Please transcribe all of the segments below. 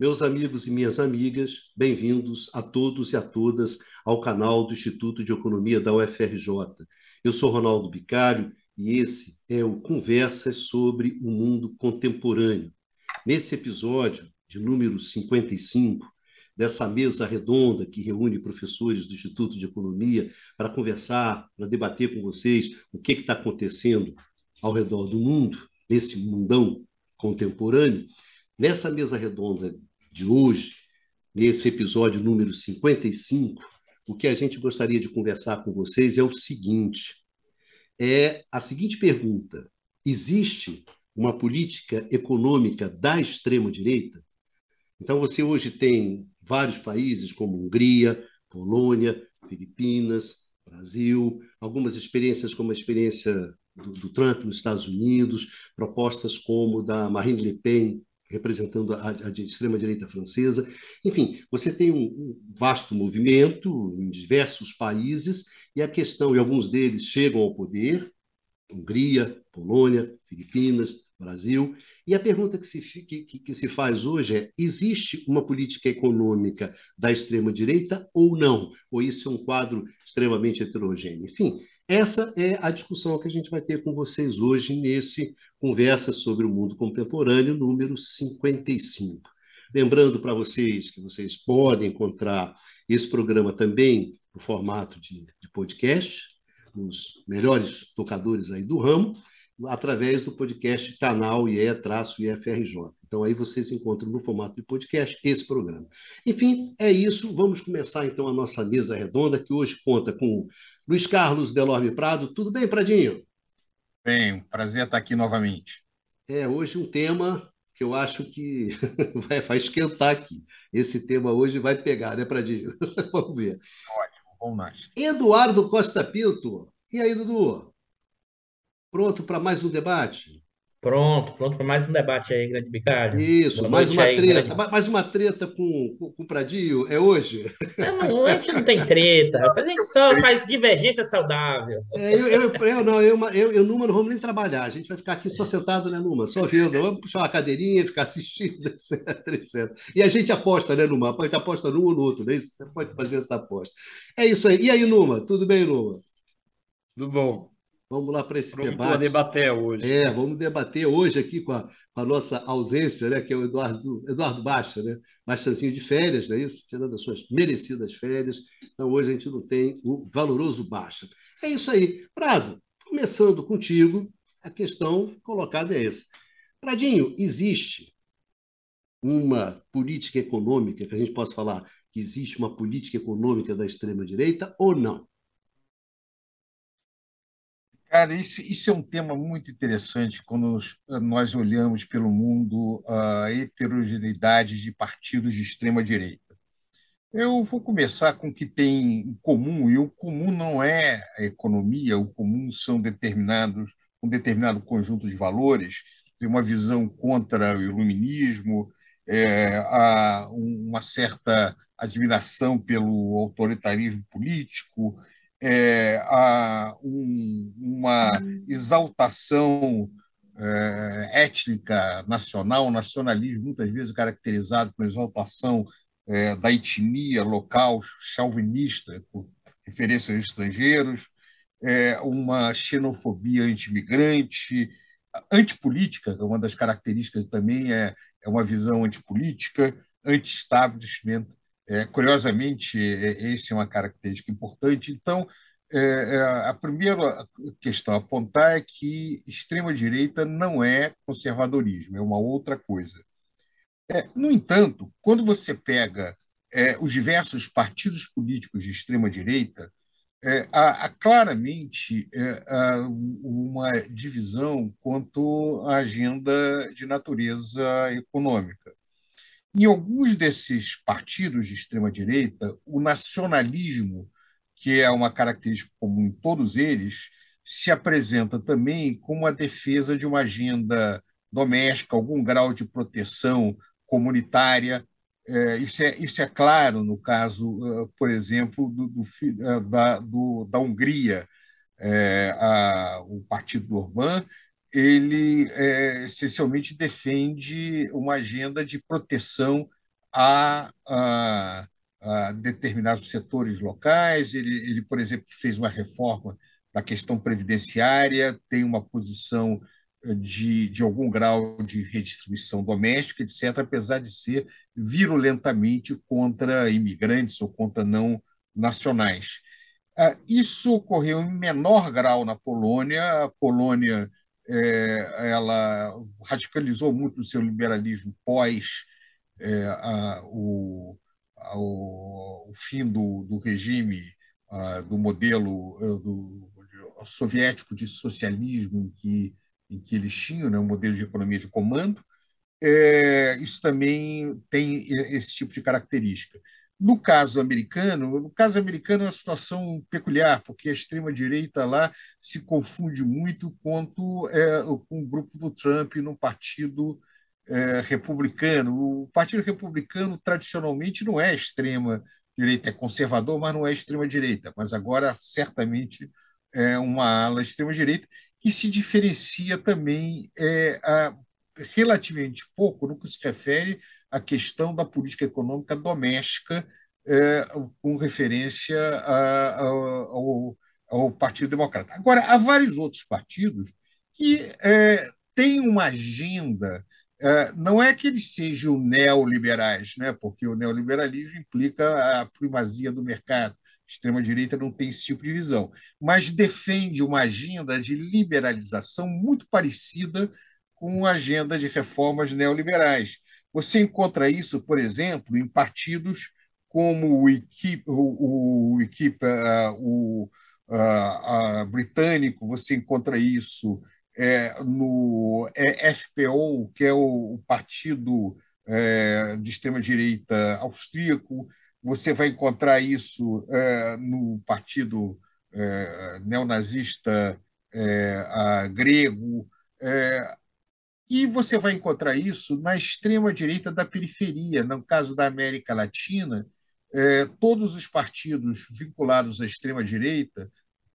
Meus amigos e minhas amigas, bem-vindos a todos e a todas ao canal do Instituto de Economia da UFRJ. Eu sou Ronaldo Bicário e esse é o Conversas sobre o Mundo Contemporâneo. Nesse episódio, de número 55, dessa mesa redonda que reúne professores do Instituto de Economia para conversar, para debater com vocês o que está acontecendo ao redor do mundo, nesse mundão contemporâneo. Nessa mesa redonda de hoje, nesse episódio número 55, o que a gente gostaria de conversar com vocês é o seguinte: é a seguinte pergunta: existe uma política econômica da extrema-direita? Então, você hoje tem vários países como Hungria, Polônia, Filipinas, Brasil, algumas experiências como a experiência do, do Trump nos Estados Unidos, propostas como da Marine Le Pen representando a, a extrema-direita francesa. Enfim, você tem um, vasto movimento em diversos países e a questão, e alguns deles chegam ao poder, Hungria, Polônia, Filipinas, Brasil, e a pergunta que se, que, que se faz hoje é: existe uma política econômica da extrema-direita ou não? Ou isso é um quadro extremamente heterogêneo? Enfim, essa é a discussão que a gente vai ter com vocês hoje nesse Conversa sobre o Mundo Contemporâneo, número 55. Lembrando para vocês que vocês podem encontrar esse programa também no formato de, de podcast, nos melhores tocadores aí do ramo, através do podcast canal IE-IFRJ. Então aí vocês encontram no formato de podcast esse programa. Enfim, é isso. Vamos começar então a nossa mesa redonda, que hoje conta com Luiz Carlos Delorme Prado. Tudo bem, Pradinho? Bem, prazer estar aqui novamente. É, hoje um tema que eu acho que vai, vai esquentar aqui. Esse tema hoje vai pegar, né, Pradinho? vamos ver. Ótimo, vamos nós. Eduardo Costa Pinto. E aí, Dudu? Pronto para mais um debate? Pronto, pronto para mais um debate aí, grande Bicário. Isso, mais uma aí, treta. Grande... Mais uma treta com, com, com, o Pradinho, é hoje? Não, a gente não tem treta, a gente só faz divergência saudável. É, eu, eu, eu, não, eu, eu, eu, Numa, não vamos nem trabalhar, a gente vai ficar aqui só sentado, né, Numa? Só vendo, vamos puxar uma cadeirinha, ficar assistindo, etc, etc. E a gente aposta, né, Numa? A gente aposta num ou no outro, né? Você pode fazer essa aposta. É isso aí. E aí, Numa? Tudo bem, Numa? Tudo bom. Vamos lá para esse Pronto debate. debater hoje. É, vamos debater hoje aqui com a, com a, nossa ausência, né, que é o Eduardo, Eduardo Baixa, né? Baixazinho de férias, não é isso? Tirando as suas merecidas férias. Então, hoje a gente não tem o valoroso Baixa. É isso aí. Prado, começando contigo, a questão colocada é essa. Pradinho, existe uma política econômica, que a gente possa falar que existe uma política econômica da extrema-direita ou não? Cara, isso, isso é um tema muito interessante quando nós olhamos pelo mundo a heterogeneidade de partidos de extrema-direita. Eu vou começar com o que tem em comum, e o comum não é a economia, o comum são determinados um determinado conjunto de valores, uma visão contra o iluminismo, é, uma certa admiração pelo autoritarismo político, é, a, um, uma exaltação é, étnica nacional, nacionalismo muitas vezes caracterizado por exaltação é, da etnia local, chauvinista, por referência aos estrangeiros, é, uma xenofobia anti-imigrante, antipolítica, é uma das características também é, é uma visão antipolítica, anti-establishment, é, curiosamente, é, essa é uma característica importante. Então, é, é, a primeira questão a apontar é que extrema-direita não é conservadorismo, é uma outra coisa. É, no entanto, quando você pega é, os diversos partidos políticos de extrema-direita, há, há, claramente há uma divisão quanto à agenda de natureza econômica. Em alguns desses partidos de extrema-direita, o nacionalismo, que é uma característica comum em todos eles, se apresenta também como a defesa de uma agenda doméstica, algum grau de proteção comunitária. É, isso, é, isso é claro no caso, uh, por exemplo, do, do, uh, da, do, da Hungria. É, a, o partido do Orbán ele é, essencialmente defende uma agenda de proteção a, a, a, determinados setores locais. Ele, ele, por exemplo, fez uma reforma da questão previdenciária, tem uma posição de, de algum grau de redistribuição doméstica, etc., apesar de ser virulentamente contra imigrantes ou contra não nacionais. Ah, isso ocorreu em menor grau na Polônia. A Polônia é, ela radicalizou muito o seu liberalismo pós é, a, o, a, o, fim do, do regime, a, do modelo eh, do, soviético de socialismo em que, em que eles tinham, né, modelo de economia de comando. É, isso também tem esse tipo de característica. No caso americano, no caso americano é uma situação peculiar, porque a extrema-direita lá se confunde muito quanto é, com o grupo do Trump no partido é, republicano. O partido republicano, tradicionalmente, não é extrema-direita, é conservador, mas não é extrema-direita. Mas agora, certamente, é uma ala extrema-direita que se diferencia também é, a, relativamente pouco no que se refere a questão da política econômica doméstica é, com referência a, a, ao, ao, Partido Democrata. Agora, há vários outros partidos que é, têm uma agenda, é, não é que eles sejam neoliberais, né? porque o neoliberalismo implica a primazia do mercado, extrema-direita não tem esse tipo de visão, mas defende uma agenda de liberalização muito parecida com a agenda de reformas neoliberais. Você encontra isso, por exemplo, em partidos como o Equipe, o, o, Equipe, uh, o uh, britânico, você encontra isso é, no FPO, que é o, o partido é, de extrema-direita austríaco, você vai encontrar isso é, no partido é, neonazista é, grego, é, e você vai encontrar isso na extrema-direita da periferia. No caso da América Latina, é, todos os partidos vinculados à extrema-direita,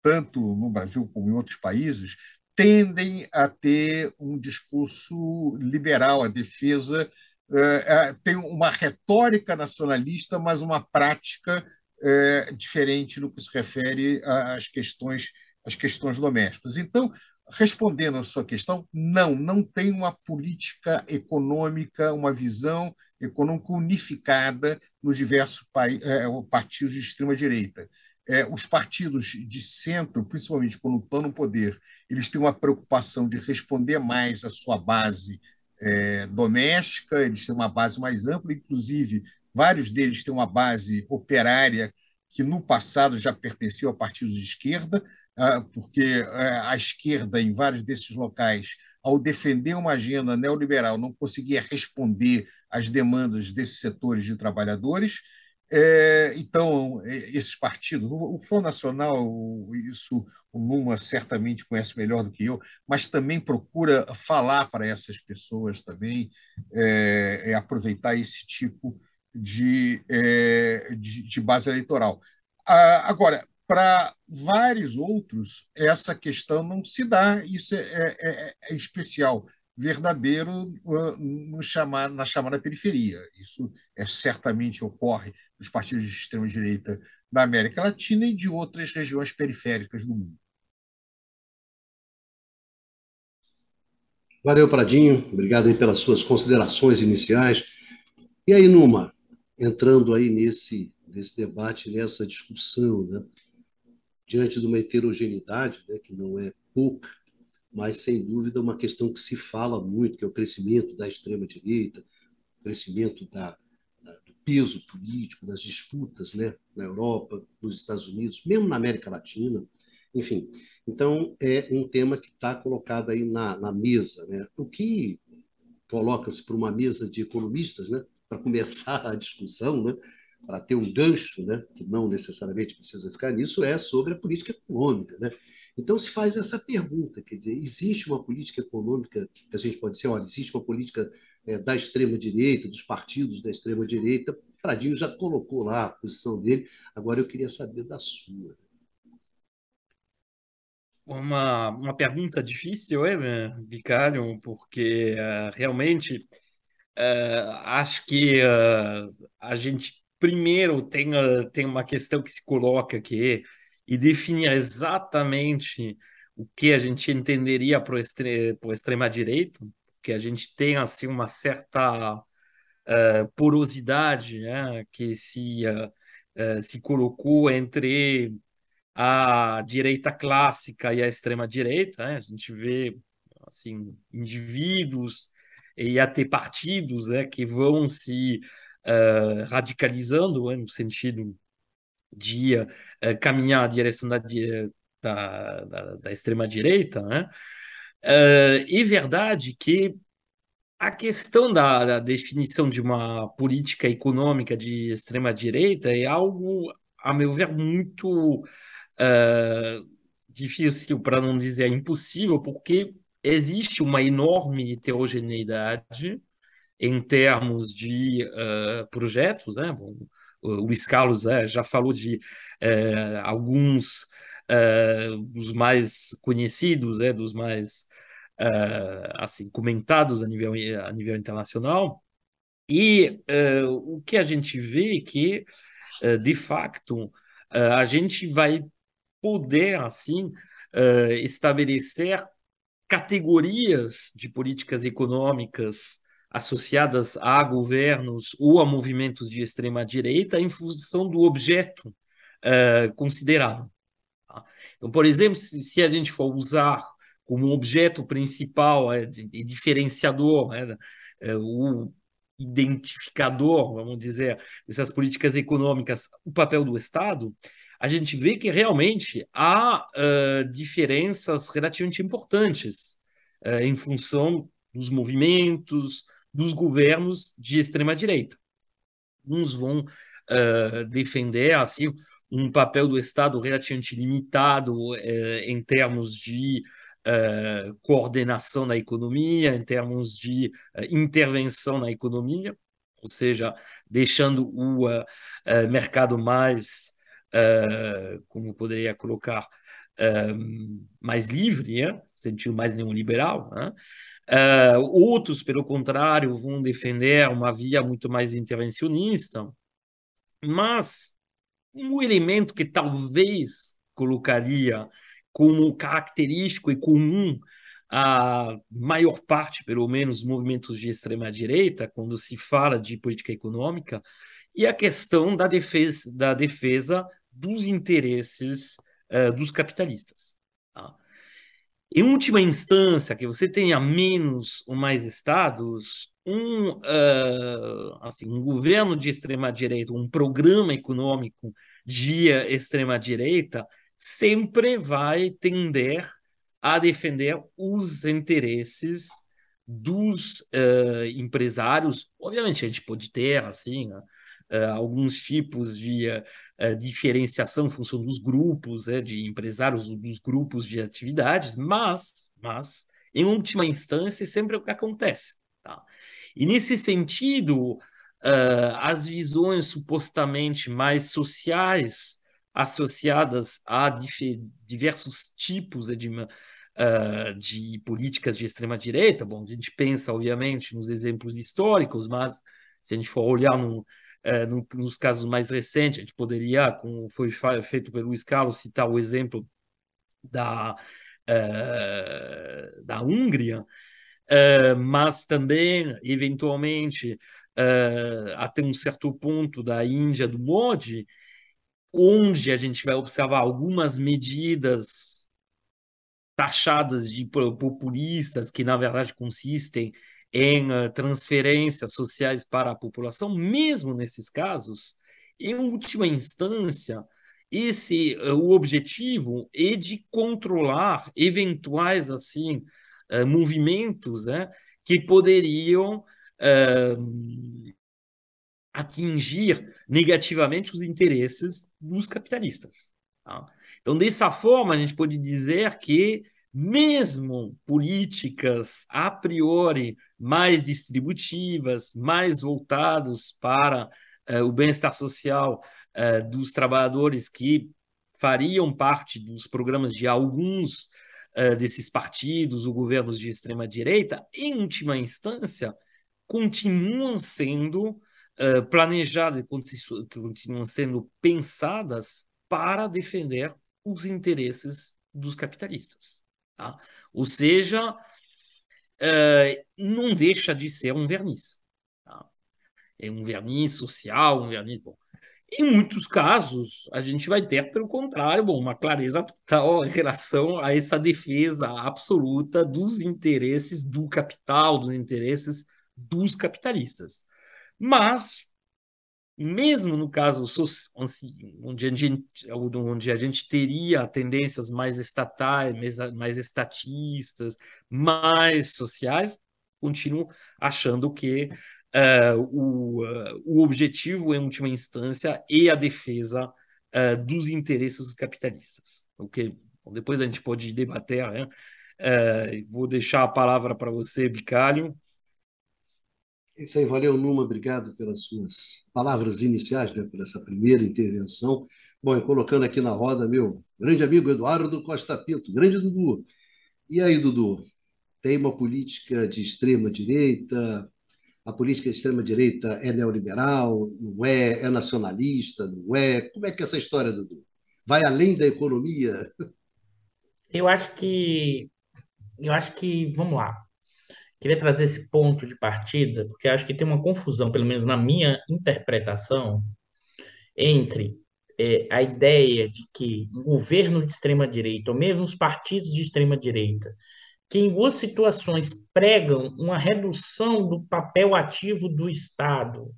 tanto no Brasil como em outros países, tendem a ter um discurso liberal, a defesa é, é, tem uma retórica nacionalista, mas uma prática diferente no que se refere às questões, às questões domésticas. Então, respondendo à sua questão, não, não tem uma política econômica, uma visão econômica unificada nos diversos é, partidos de extrema-direita. É, os partidos de centro, principalmente quando estão no poder, eles têm uma preocupação de responder mais à sua base doméstica, eles têm uma base mais ampla, inclusive vários deles têm uma base operária que no passado já pertenceu a partidos de esquerda, porque eh, a esquerda, em vários desses locais, ao defender uma agenda neoliberal, não conseguia responder às demandas desses setores de trabalhadores. É, então, esses partidos, o Front Nacional, isso o Luma certamente conhece melhor do que eu, mas também procura falar para essas pessoas também, é, é aproveitar esse tipo de, é, de, de, base eleitoral. Ah, agora, para vários outros, essa questão não se dá, isso é, é, é, é especial, verdadeiro no chamar, na chamada periferia. Isso é, certamente ocorre nos partidos de extrema-direita da América Latina e de outras regiões periféricas do mundo. Valeu, Pradinho. Obrigado aí pelas suas considerações iniciais. E aí, Numa, entrando aí nesse, nesse debate, nessa discussão, né? Diante de uma heterogeneidade, né, que não é pouca, mas sem dúvida uma questão que se fala muito, que é o crescimento da extrema-direita, o crescimento da, da, do peso político, das disputas né, na Europa, nos Estados Unidos, mesmo na América Latina, enfim. Então, é um tema que está colocado aí na, na mesa. Né? O que coloca-se para uma mesa de economistas, né, para começar a discussão, né, para ter um gancho, né, que não necessariamente precisa ficar nisso, é sobre a política econômica. Né? Então se faz essa pergunta, quer dizer, existe uma política econômica que a gente pode dizer, olha, existe uma política é, da extrema-direita, dos partidos da extrema-direita, Pradinho já colocou lá a posição dele, agora eu queria saber da sua. Uma, uma pergunta difícil, é, Vicário, porque uh, realmente uh, acho que uh, a gente primeiro tem, uh, tem uma questão que se coloca que e definir exatamente o que a gente entenderia por, extre por extrema direita, que a gente tem assim uma certa porosidade né, que se se colocou entre a direita clássica e a extrema direita, né? a gente vê assim indivíduos e até partidos né, que vão se uh, radicalizando né, no sentido de uh, caminhar na direção da, da, da, da extrema direita, né? Uh, é verdade que a questão da, da, definição de uma política econômica de extrema direita é algo, a meu ver, muito uh, difícil, para não dizer impossível, porque existe uma enorme heterogeneidade em termos de uh, projetos. Né? Bom, o Luiz Carlos uh, já falou de uh, alguns dos mais conhecidos, né? dos mais assim comentados a nível, a nível internacional. E o que a gente vê é que, de facto, a gente vai poder assim estabelecer categorias de políticas econômicas associadas a governos ou a movimentos de extrema direita em função do objeto uh, considerado. Tá? Então, por exemplo, se, a gente for usar como objeto principal é, e diferenciador né, é, o identificador, vamos dizer, dessas políticas econômicas, o papel do Estado, a gente vê que realmente há uh, diferenças relativamente importantes uh, em função dos movimentos, dos governos de extrema direita. Uns vão uh, defender assim um papel do Estado relativamente limitado em termos de coordenação da economia, em termos de intervenção na economia, ou seja, deixando o mercado mais uh, como poderia colocar, uh, mais livre, né? sentido mais neoliberal. Né? Uh, outros, pelo contrário, vão defender uma via muito mais intervencionista, mas um elemento que talvez colocaria como característico e comum a maior parte, pelo menos, movimentos de extrema direita, quando se fala de política econômica, e a questão da defesa, da defesa dos interesses uh, dos capitalistas. Em última instância, que você tenha menos ou mais estados, um, uh, assim, um governo de extrema-direita, um programa econômico de extrema-direita, sempre vai tender a defender os interesses dos uh, empresários. Obviamente, a gente pode ter assim, uh, alguns tipos de uh, diferenciação em função dos grupos, uh, de empresários, dos grupos de atividades, mas, mas em última instância, sempre é o que acontece. Tá? E nesse sentido, uh, as visões supostamente mais sociais associadas a diversos tipos de, uh, de políticas de extrema-direita, bom, a gente pensa, obviamente, nos exemplos históricos, mas se a gente for olhar no, no, nos casos mais recentes, a gente poderia, como foi feito pelo Luiz Carlos, citar o exemplo da, é, da Hungria, é, mas também, eventualmente, até um certo ponto da Índia do Modi, onde a gente vai observar algumas medidas taxadas de populistas, que na verdade consistem em uh, transferências sociais para a população, mesmo nesses casos, em última instância, esse uh, o objetivo é de controlar eventuais assim uh, movimentos né, que poderiam atingir negativamente os interesses dos capitalistas. Tá? Então, dessa forma, a gente pode dizer que mesmo políticas a priori mais distributivas, mais voltados para uh, o bem-estar social uh, dos trabalhadores que fariam parte dos programas de alguns uh, desses partidos ou governos de extrema direita, em última instância, continuam sendo planejadas, continuam sendo pensadas para defender os interesses dos capitalistas. Tá? Ou seja, uh, não deixa de ser um verniz. Tá? É um verniz social, um verniz. Bom, em muitos casos, a gente vai ter, pelo contrário, bom, uma clareza total em relação a essa defesa absoluta dos interesses do capital, dos interesses dos capitalistas. Mas, mesmo no caso onde a gente, onde a gente teria tendências mais estatais, mais, mais estatistas, mais sociais, continuo achando que uh, o, uh, o objetivo, em última instância, é a defesa uh, dos interesses capitalistas. O que depois a gente pode debater. Né? vou deixar a palavra para você, Bicalho. Isso aí, valeu, Numa. Obrigado pelas suas palavras iniciais, né, por essa primeira intervenção. Bom, e colocando aqui na roda meu grande amigo Eduardo Costa Pinto, grande Dudu. E aí, Dudu, tem uma política de extrema direita, a política de extrema-direita é neoliberal, não é? É nacionalista, não é? Como é que é essa história, Dudu? Vai além da economia? Eu acho que. Eu acho que. Vamos lá. Queria trazer esse ponto de partida, porque acho que tem uma confusão, pelo menos na minha interpretação, entre é, a ideia de que um governo de extrema-direita, ou mesmo os partidos de extrema-direita, que em duas situações pregam uma redução do papel ativo do Estado,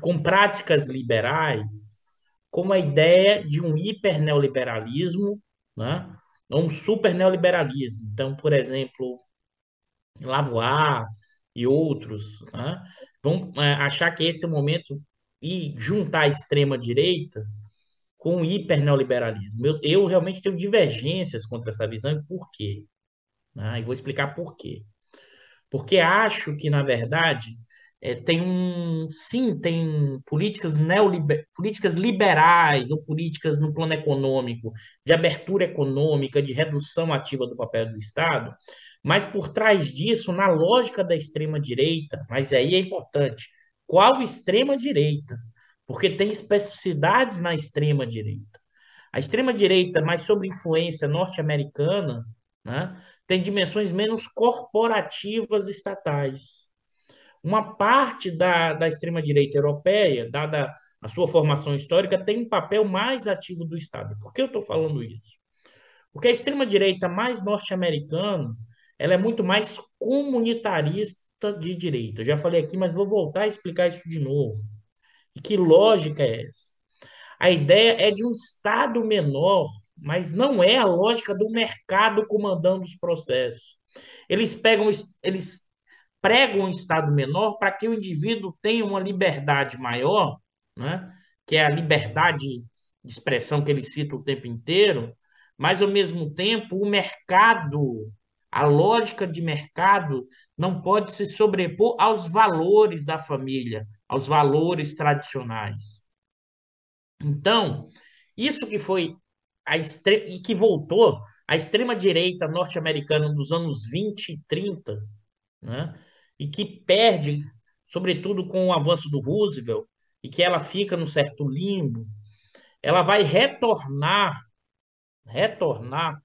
com práticas liberais, como a ideia de um hiperneoliberalismo, né? ou um superneoliberalismo. Então, por exemplo, Lavois e outros né? vão é, achar que esse é o momento e juntar a extrema-direita com o hiperneoliberalismo. Eu, eu realmente tenho divergências contra essa visão e por quê? Né? E vou explicar por quê. Porque acho que, na verdade, é, tem um. Sim, tem políticas, neoliber, políticas liberais ou políticas no plano econômico, de abertura econômica, de redução ativa do papel do Estado, mas por trás disso, na lógica da extrema-direita, mas aí é importante, qual extrema-direita? Porque tem especificidades na extrema-direita. A extrema-direita, mais sobre influência norte-americana, né, tem dimensões menos corporativas estatais. Uma parte da, da extrema-direita europeia, dada a sua formação histórica, tem um papel mais ativo do Estado. Por que eu estou falando isso? Porque a extrema-direita mais norte-americana ela é muito mais comunitarista de direita. Eu já falei aqui, mas vou voltar a explicar isso de novo. E que lógica é essa? A ideia é de um Estado menor mas não é a lógica do mercado comandando os processos. Eles pegam, eles pregam um estado menor para que o indivíduo tenha uma liberdade maior, né? que é a liberdade de expressão que ele cita o tempo inteiro, mas ao mesmo tempo o mercado, a lógica de mercado não pode se sobrepor aos valores da família, aos valores tradicionais. Então, isso que foi a e que voltou à extrema-direita norte-americana dos anos 20 e 30, né? e que perde, sobretudo com o avanço do Roosevelt, e que ela fica no certo limbo, ela vai retornar, retornar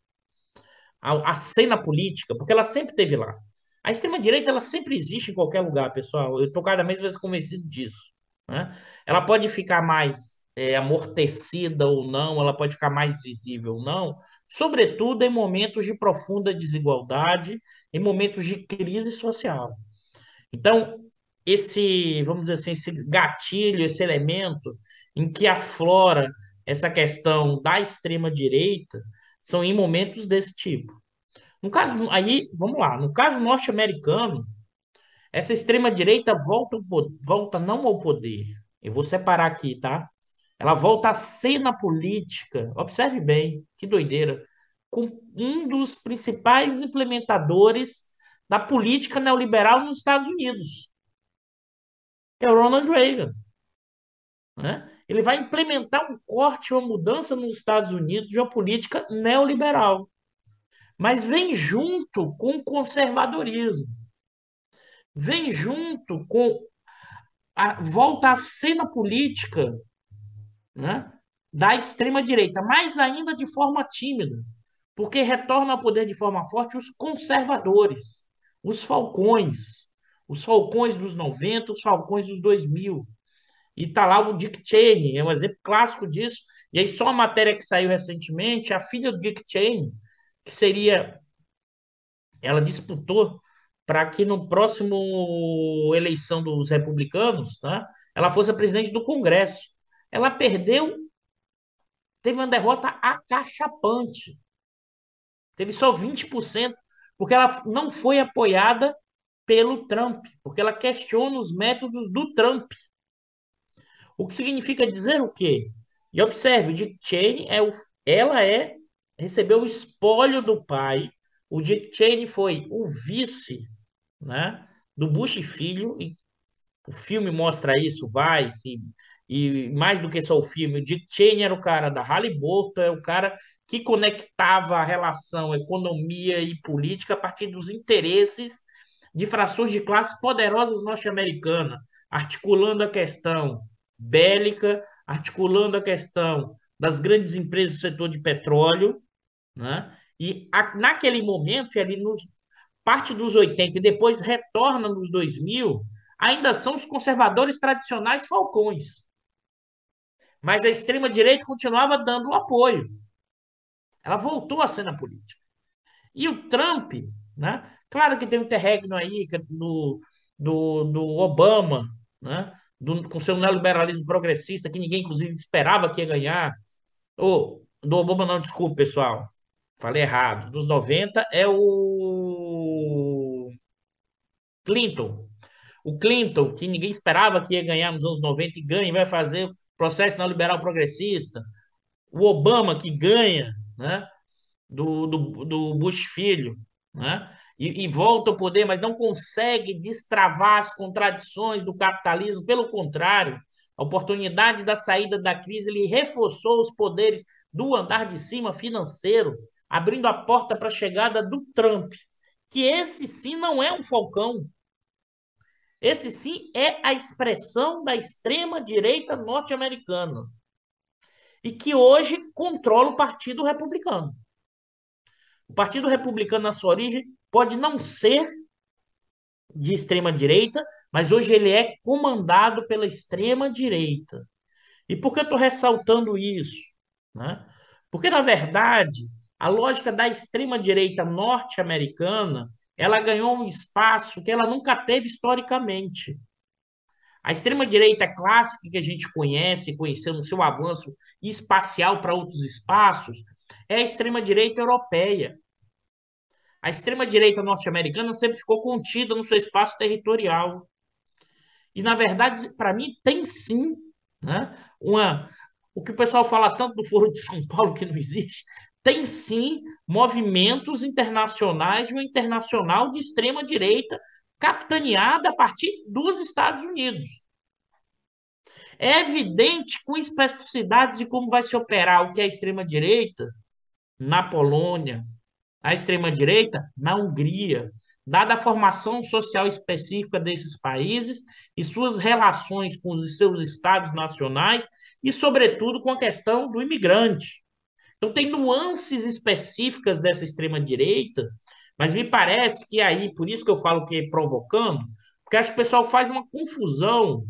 à, à cena política, porque ela sempre esteve lá. A extrema-direita ela sempre existe em qualquer lugar, pessoal. Eu estou cada vez mais convencido disso. Né? Ela pode ficar mais é, amortecida ou não, ela pode ficar mais visível ou não, sobretudo em momentos de profunda desigualdade, em momentos de crise social. Então, esse, vamos dizer assim, esse gatilho, esse elemento em que aflora essa questão da extrema direita são em momentos desse tipo. No caso, aí, vamos lá, no caso norte-americano, essa extrema direita volta, volta não ao poder. Eu vou separar aqui, tá? Ela volta à cena política, observe bem, que doideira, com um dos principais implementadores da política neoliberal nos Estados Unidos, que é o Ronald Reagan. Né? Ele vai implementar um corte, uma mudança nos Estados Unidos de uma política neoliberal, mas vem junto com o conservadorismo. vem junto com a volta à cena política né, da extrema-direita, mais ainda de forma tímida, porque retorna ao poder de forma forte os conservadores, os falcões, os falcões dos 90, os falcões dos 2000. E está lá o Dick Cheney, é um exemplo clássico disso. E aí, só a matéria que saiu recentemente, a filha do Dick Cheney, que seria. Ela disputou para que no próximo eleição dos republicanos, né, ela fosse a presidente do Congresso. Ela perdeu, teve uma derrota acachapante. Teve só 20%, porque ela não foi apoiada pelo Trump, porque ela questiona os métodos do Trump. O que significa dizer o quê? E observe, Dick Cheney é o, ela é recebeu o espólio do pai. O Dick Cheney foi o vice, né, do Bush filho e o filme mostra isso, vai se e mais do que só o filme, o Dick Cheney era o cara da Halliburton, é o cara que conectava a relação economia e política a partir dos interesses de frações de classe poderosas norte-americanas, articulando a questão bélica, articulando a questão das grandes empresas do setor de petróleo, né? E a, naquele momento, ali nos parte dos 80 e depois retorna nos 2000, ainda são os conservadores tradicionais falcões. Mas a extrema-direita continuava dando o apoio. Ela voltou à cena política. E o Trump, né? claro que tem um interregno aí do, do, do Obama, né? Do, com seu neoliberalismo progressista, que ninguém, inclusive, esperava que ia ganhar. Ou, do Obama, não, desculpe, pessoal. Falei errado. Dos 90 é o Clinton. O Clinton, que ninguém esperava que ia ganhar nos anos 90 e ganha, e vai fazer processo neoliberal progressista. O Obama, que ganha, né? Do, do, do Bush filho, né? E, e volta ao poder, mas não consegue destravar as contradições do capitalismo. Pelo contrário, a oportunidade da saída da crise ele reforçou os poderes do andar de cima financeiro, abrindo a porta para a chegada do Trump, que esse sim não é um falcão. Esse sim é a expressão da extrema direita norte-americana e que hoje controla o Partido Republicano. O Partido Republicano, na sua origem, pode não ser de extrema direita, mas hoje ele é comandado pela extrema direita. E por que eu estou ressaltando isso? Né? Porque, na verdade, a lógica da extrema direita norte-americana ela ganhou um espaço que ela nunca teve historicamente. A extrema-direita clássica que a gente conhece, conhecendo o seu avanço espacial para outros espaços, é a extrema-direita europeia. A extrema-direita norte-americana sempre ficou contida no seu espaço territorial. E, na verdade, para mim, tem sim né, uma. O que o pessoal fala tanto do Foro de São Paulo, que não existe, tem sim movimentos internacionais e um internacional de extrema-direita capitaneada a partir dos Estados Unidos. É evidente com especificidades de como vai se operar o que é extrema-direita na Polônia, a extrema-direita na Hungria, dada a formação social específica desses países e suas relações com os seus estados nacionais e, sobretudo, com a questão do imigrante. Então, tem nuances específicas dessa extrema-direita, mas me parece que aí, por isso que eu falo que é provocando, porque acho que o pessoal faz uma confusão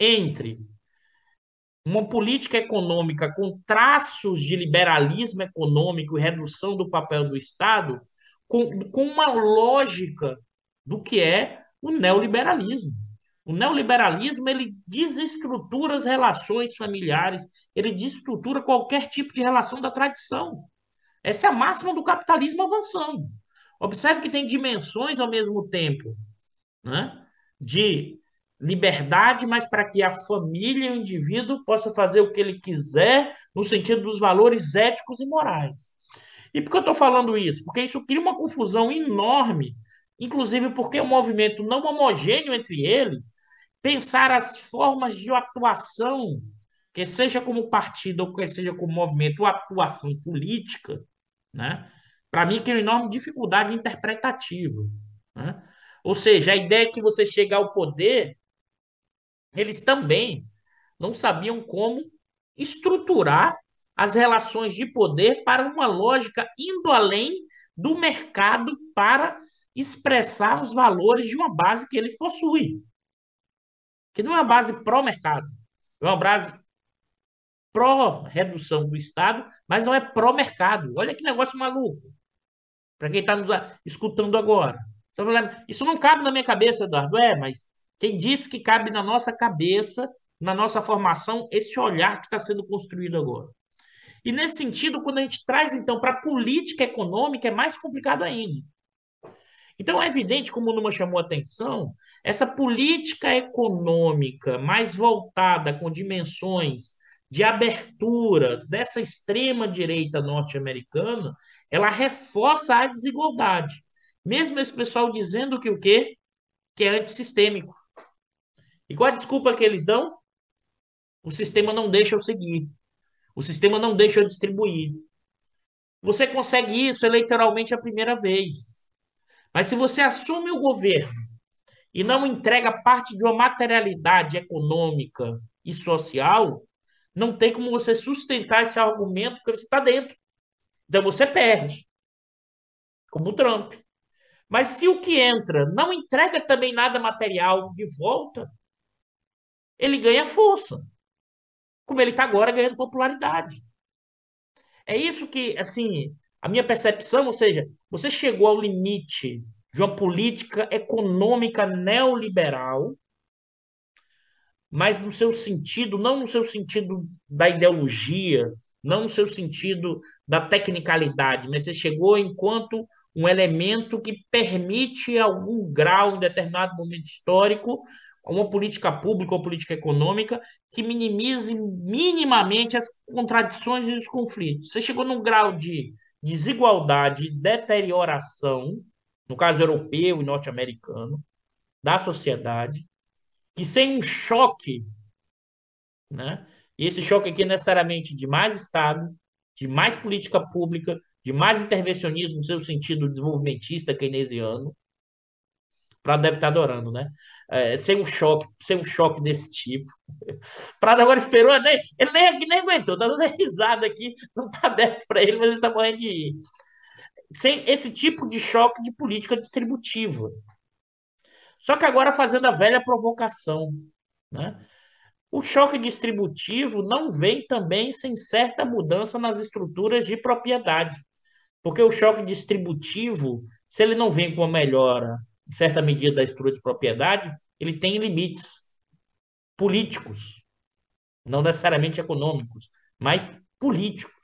entre uma política econômica com traços de liberalismo econômico e redução do papel do Estado, com, com uma lógica do que é o neoliberalismo. O neoliberalismo ele desestrutura as relações familiares, ele desestrutura qualquer tipo de relação da tradição. Essa é a máxima do capitalismo avançando. Observe que tem dimensões ao mesmo tempo né, de liberdade, mas para que a família e o indivíduo possa fazer o que ele quiser no sentido dos valores éticos e morais. E por que eu estou falando isso? Porque isso cria uma confusão enorme, inclusive porque um movimento não homogêneo entre eles, pensar as formas de atuação, que seja como partido ou que seja como movimento, ou atuação política, né? para mim, cria uma enorme dificuldade interpretativa. Né? Ou seja, a ideia é que você chegar ao poder, eles também não sabiam como estruturar as relações de poder para uma lógica indo além do mercado para expressar os valores de uma base que eles possuem. Que não é uma base pró-mercado, é uma base pró-redução do Estado, mas não é pró-mercado. Olha que negócio maluco. Para quem está nos escutando agora. Falando, isso não cabe na minha cabeça, Eduardo. É, mas quem disse que cabe na nossa cabeça, na nossa formação, esse olhar que está sendo construído agora? E nesse sentido, quando a gente traz então para a política econômica, é mais complicado ainda. Então é evidente, como o Numa chamou a atenção, essa política econômica mais voltada com dimensões de abertura dessa extrema direita norte-americana, ela reforça a desigualdade. Mesmo esse pessoal dizendo que o quê? Que é antissistêmico. E qual a desculpa que eles dão? O sistema não deixa eu seguir. O sistema não deixa eu distribuir. Você consegue isso eleitoralmente a primeira vez. Mas se você assume o governo e não entrega parte de uma materialidade econômica e social, não tem como você sustentar esse argumento porque você está dentro. Então você perde. Como o Trump. Mas se o que entra não entrega também nada material de volta, ele ganha força. Como ele está agora ganhando popularidade. É isso que, assim, a minha percepção, ou seja, você chegou ao limite de uma política econômica neoliberal mas no seu sentido, não no seu sentido da ideologia, não no seu sentido da tecnicalidade, mas você chegou enquanto um elemento que permite algum grau em determinado momento histórico uma política pública ou política econômica que minimize minimamente as contradições e os conflitos. Você chegou num grau de desigualdade deterioração, no caso europeu e norte-americano, da sociedade, que sem um choque, né? E esse choque aqui é necessariamente de mais Estado, de mais política pública, de mais intervencionismo no seu sentido desenvolvimentista keynesiano, Prado deve estar adorando, né? É, sem um choque, sem um choque desse tipo. Prado agora esperou, né? ele nem, nem aguentou, tá dando risada aqui, não tá aberto para ele, mas ele tá morrendo de ir. Sem esse tipo de choque de política distributiva. Só que agora fazendo a velha provocação, né? O choque distributivo não vem também sem certa mudança nas estruturas de propriedade. Porque o choque distributivo, se ele não vem com uma melhora, em certa medida, da estrutura de propriedade, ele tem limites políticos, não necessariamente econômicos, mas políticos.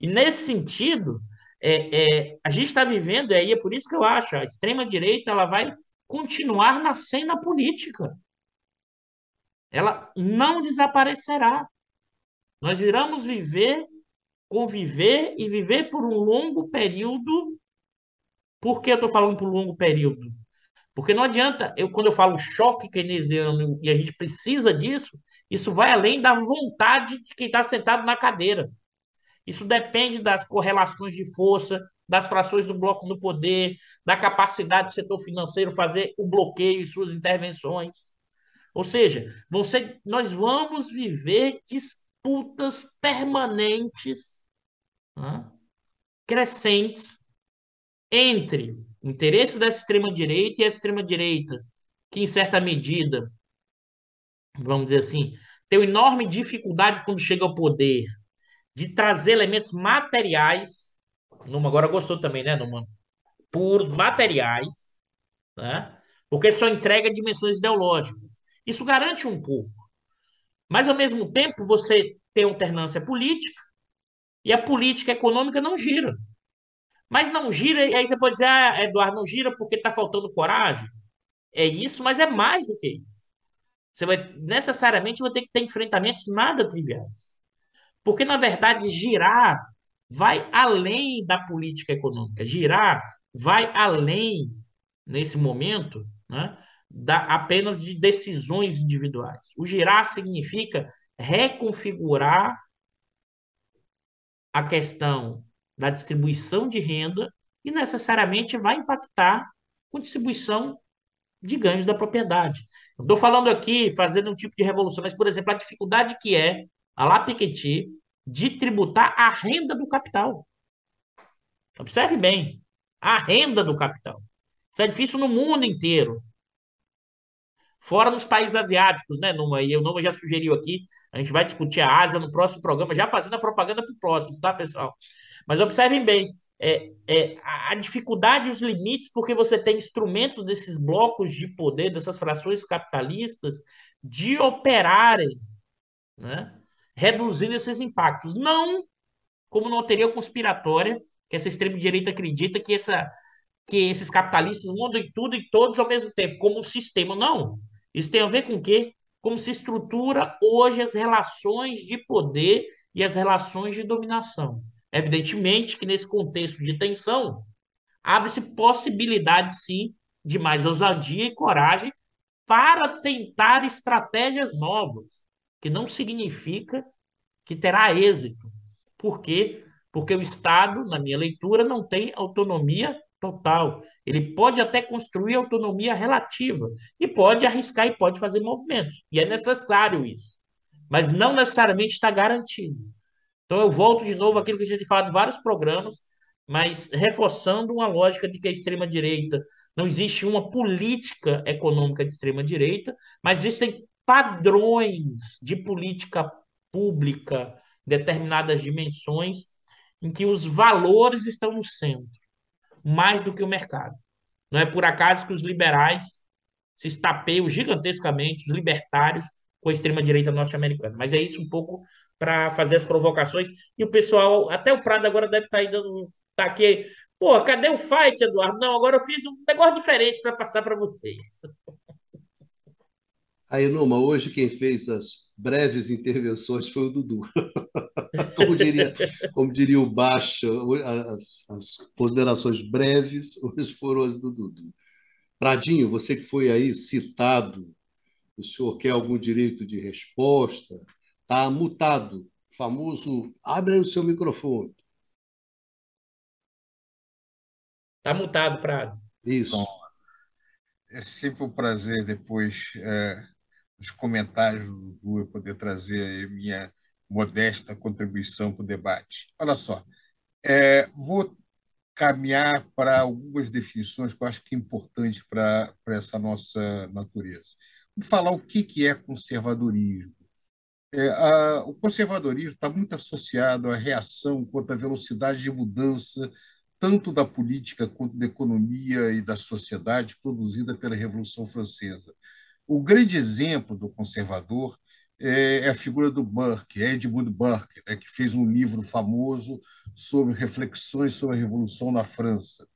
E nesse sentido, é, é, a gente está vivendo, e aí é por isso que eu acho, a extrema-direita ela vai continuar na cena política. Ela não desaparecerá. Nós iremos viver, conviver e viver por um longo período. Por que eu estou falando por longo período? Porque não adianta, eu, quando eu falo choque keynesiano e a gente precisa disso, isso vai além da vontade de quem está sentado na cadeira. Isso depende das correlações de força, das frações do bloco no poder, da capacidade do setor financeiro fazer o bloqueio e suas intervenções. Ou seja, você, nós vamos viver disputas permanentes, né, crescentes, entre o interesse da extrema-direita e a extrema-direita, que, em certa medida, vamos dizer assim, tem uma enorme dificuldade quando chega ao poder de trazer elementos materiais Numa agora gostou também, né, Numa? Por materiais, né? Porque só entrega dimensões ideológicas. Isso garante um pouco. Mas, ao mesmo tempo, você tem alternância política e a política econômica não gira. Mas não gira, e aí você pode dizer, ah, Eduardo, não gira porque está faltando coragem. É isso, mas é mais do que isso. Você vai necessariamente vai ter que ter enfrentamentos nada triviais. Porque, na verdade, girar vai além da política econômica. Girar vai além, nesse momento, né, da, apenas de decisões individuais. O girar significa reconfigurar a questão da distribuição de renda e necessariamente vai impactar com distribuição de ganhos da propriedade. Estou falando aqui, fazendo um tipo de revolução, mas, por exemplo, a dificuldade que é a La Piketty de tributar a renda do capital. Observe bem, a renda do capital. Isso é difícil no mundo inteiro. Fora nos países asiáticos, né, Numa? E o Numa já sugeriu aqui, a gente vai discutir a Ásia no próximo programa, já fazendo a propaganda para o próximo, tá, pessoal? Mas observem bem, é, é, a dificuldade e os limites, porque você tem instrumentos desses blocos de poder, dessas frações capitalistas, de operarem, né? reduzindo esses impactos. Não como uma teoria conspiratória, que essa extrema-direita acredita que, essa, que esses capitalistas mandam em tudo e todos ao mesmo tempo, como um sistema. Não. Isso tem a ver com o quê? Como se estrutura hoje as relações de poder e as relações de dominação. Evidentemente que nesse contexto de tensão, abre-se possibilidade, sim, de mais ousadia e coragem para tentar estratégias novas, que não significa que terá êxito. Por quê? Porque o Estado, na minha leitura, não tem autonomia total. Ele pode até construir autonomia relativa e pode arriscar e pode fazer movimentos. E é necessário isso. Mas não necessariamente está garantido. Então eu volto de novo àquilo que a gente falado em vários programas, mas reforçando uma lógica de que a extrema-direita não existe uma política econômica de extrema-direita, mas existem padrões de política pública, determinadas dimensões, em que os valores estão no centro, mais do que o mercado. Não é por acaso que os liberais se estapeiam gigantescamente, os libertários, com a extrema-direita norte-americana. Mas é isso um pouco para fazer as provocações. E o pessoal, até o Prado agora deve estar tá dando. Tá aqui. Pô, cadê o fight, Eduardo? Não, agora eu fiz um negócio diferente para passar para vocês. Aí, Numa, hoje quem fez as breves intervenções foi o Dudu. como, diria, como diria o Baixa, as, as considerações breves hoje foram as do Dudu. Pradinho, você que foi aí citado, o senhor quer algum direito de resposta? Está mutado. O famoso, abre aí o seu microfone. Está mutado, Prado. Isso. Bom, é sempre um prazer depois é, dos comentários do Dudu eu poder trazer a minha modesta contribuição para o debate. Olha só, é, vou caminhar para algumas definições que eu acho que é importante para, para essa nossa natureza. Vou falar o que, que é conservadorismo. É, a, o conservadorismo está muito associado à reação quanto à velocidade de mudança, tanto da política quanto da economia e da sociedade produzida pela Revolução Francesa. O grande exemplo do conservador é, é a figura do Burke, Edmund Burke, né, que fez um livro famoso sobre reflexões sobre a Revolução na França.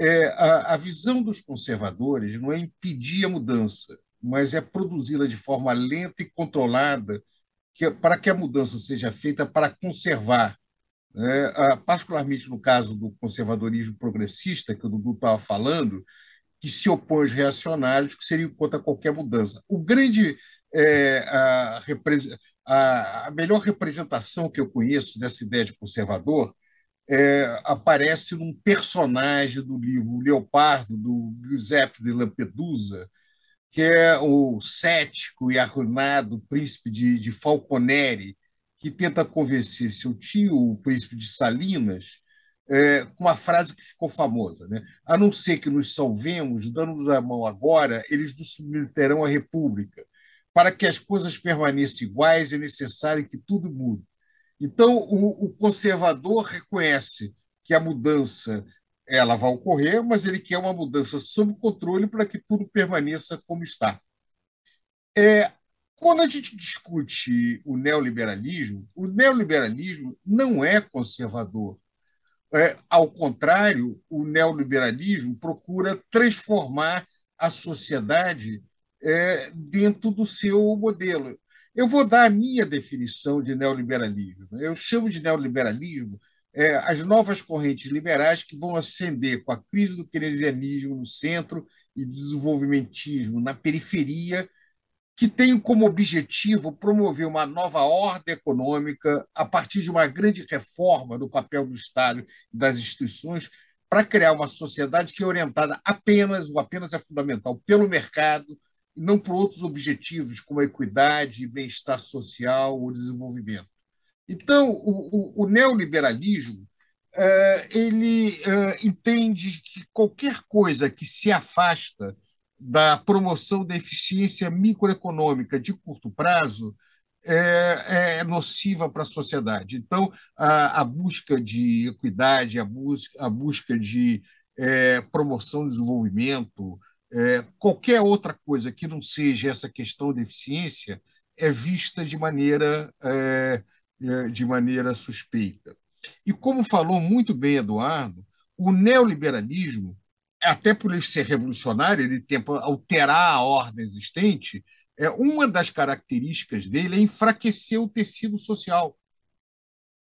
É, a, a visão dos conservadores não é impedir a mudança, mas é produzi-la de forma lenta e controlada que, para que a mudança seja feita para conservar. Né? Particularmente no caso do conservadorismo progressista, que o Dudu estava falando, que se opõe aos reacionários, que seriam contra qualquer mudança. O grande, é, a, a, a, melhor representação que eu conheço dessa ideia de conservador é, aparece num personagem do livro Leopardo, do Giuseppe de Lampedusa, que é o cético e arruinado príncipe de, de Falconeri, que tenta convencer seu tio, o príncipe de Salinas, é, com uma frase que ficou famosa: né? a não ser que nos salvemos, dando-nos a mão agora, eles nos submeterão à República. Para que as coisas permaneçam iguais, é necessário que tudo mude. Então, o, o conservador reconhece que a mudança ela vai ocorrer, mas ele quer uma mudança sob controle para que tudo permaneça como está. É, quando a gente discute o neoliberalismo, o neoliberalismo não é conservador. É, ao contrário, o neoliberalismo procura transformar a sociedade é, dentro do seu modelo. Eu vou dar a minha definição de neoliberalismo. Eu chamo de neoliberalismo é, as novas correntes liberais que vão ascender com a crise do keynesianismo no centro e do desenvolvimentismo na periferia, que tem como objetivo promover uma nova ordem econômica a partir de uma grande reforma do papel do Estado e das instituições, para criar uma sociedade que é orientada apenas, ou apenas é fundamental, pelo mercado, e não por outros objetivos, como a equidade, bem-estar social ou desenvolvimento. Então, o, o, o neoliberalismo é, ele é, entende que qualquer coisa que se afasta da promoção da eficiência microeconômica de curto prazo é, é nociva para a sociedade. Então, a, a, busca de equidade, a busca, a busca de é, promoção do desenvolvimento, é, qualquer outra coisa que não seja essa questão de eficiência é vista de maneira, é, é, de maneira suspeita. E como falou muito bem Eduardo, o neoliberalismo, até por ele ser revolucionário, ele tenta alterar a ordem existente, é, uma das características dele é enfraquecer o tecido social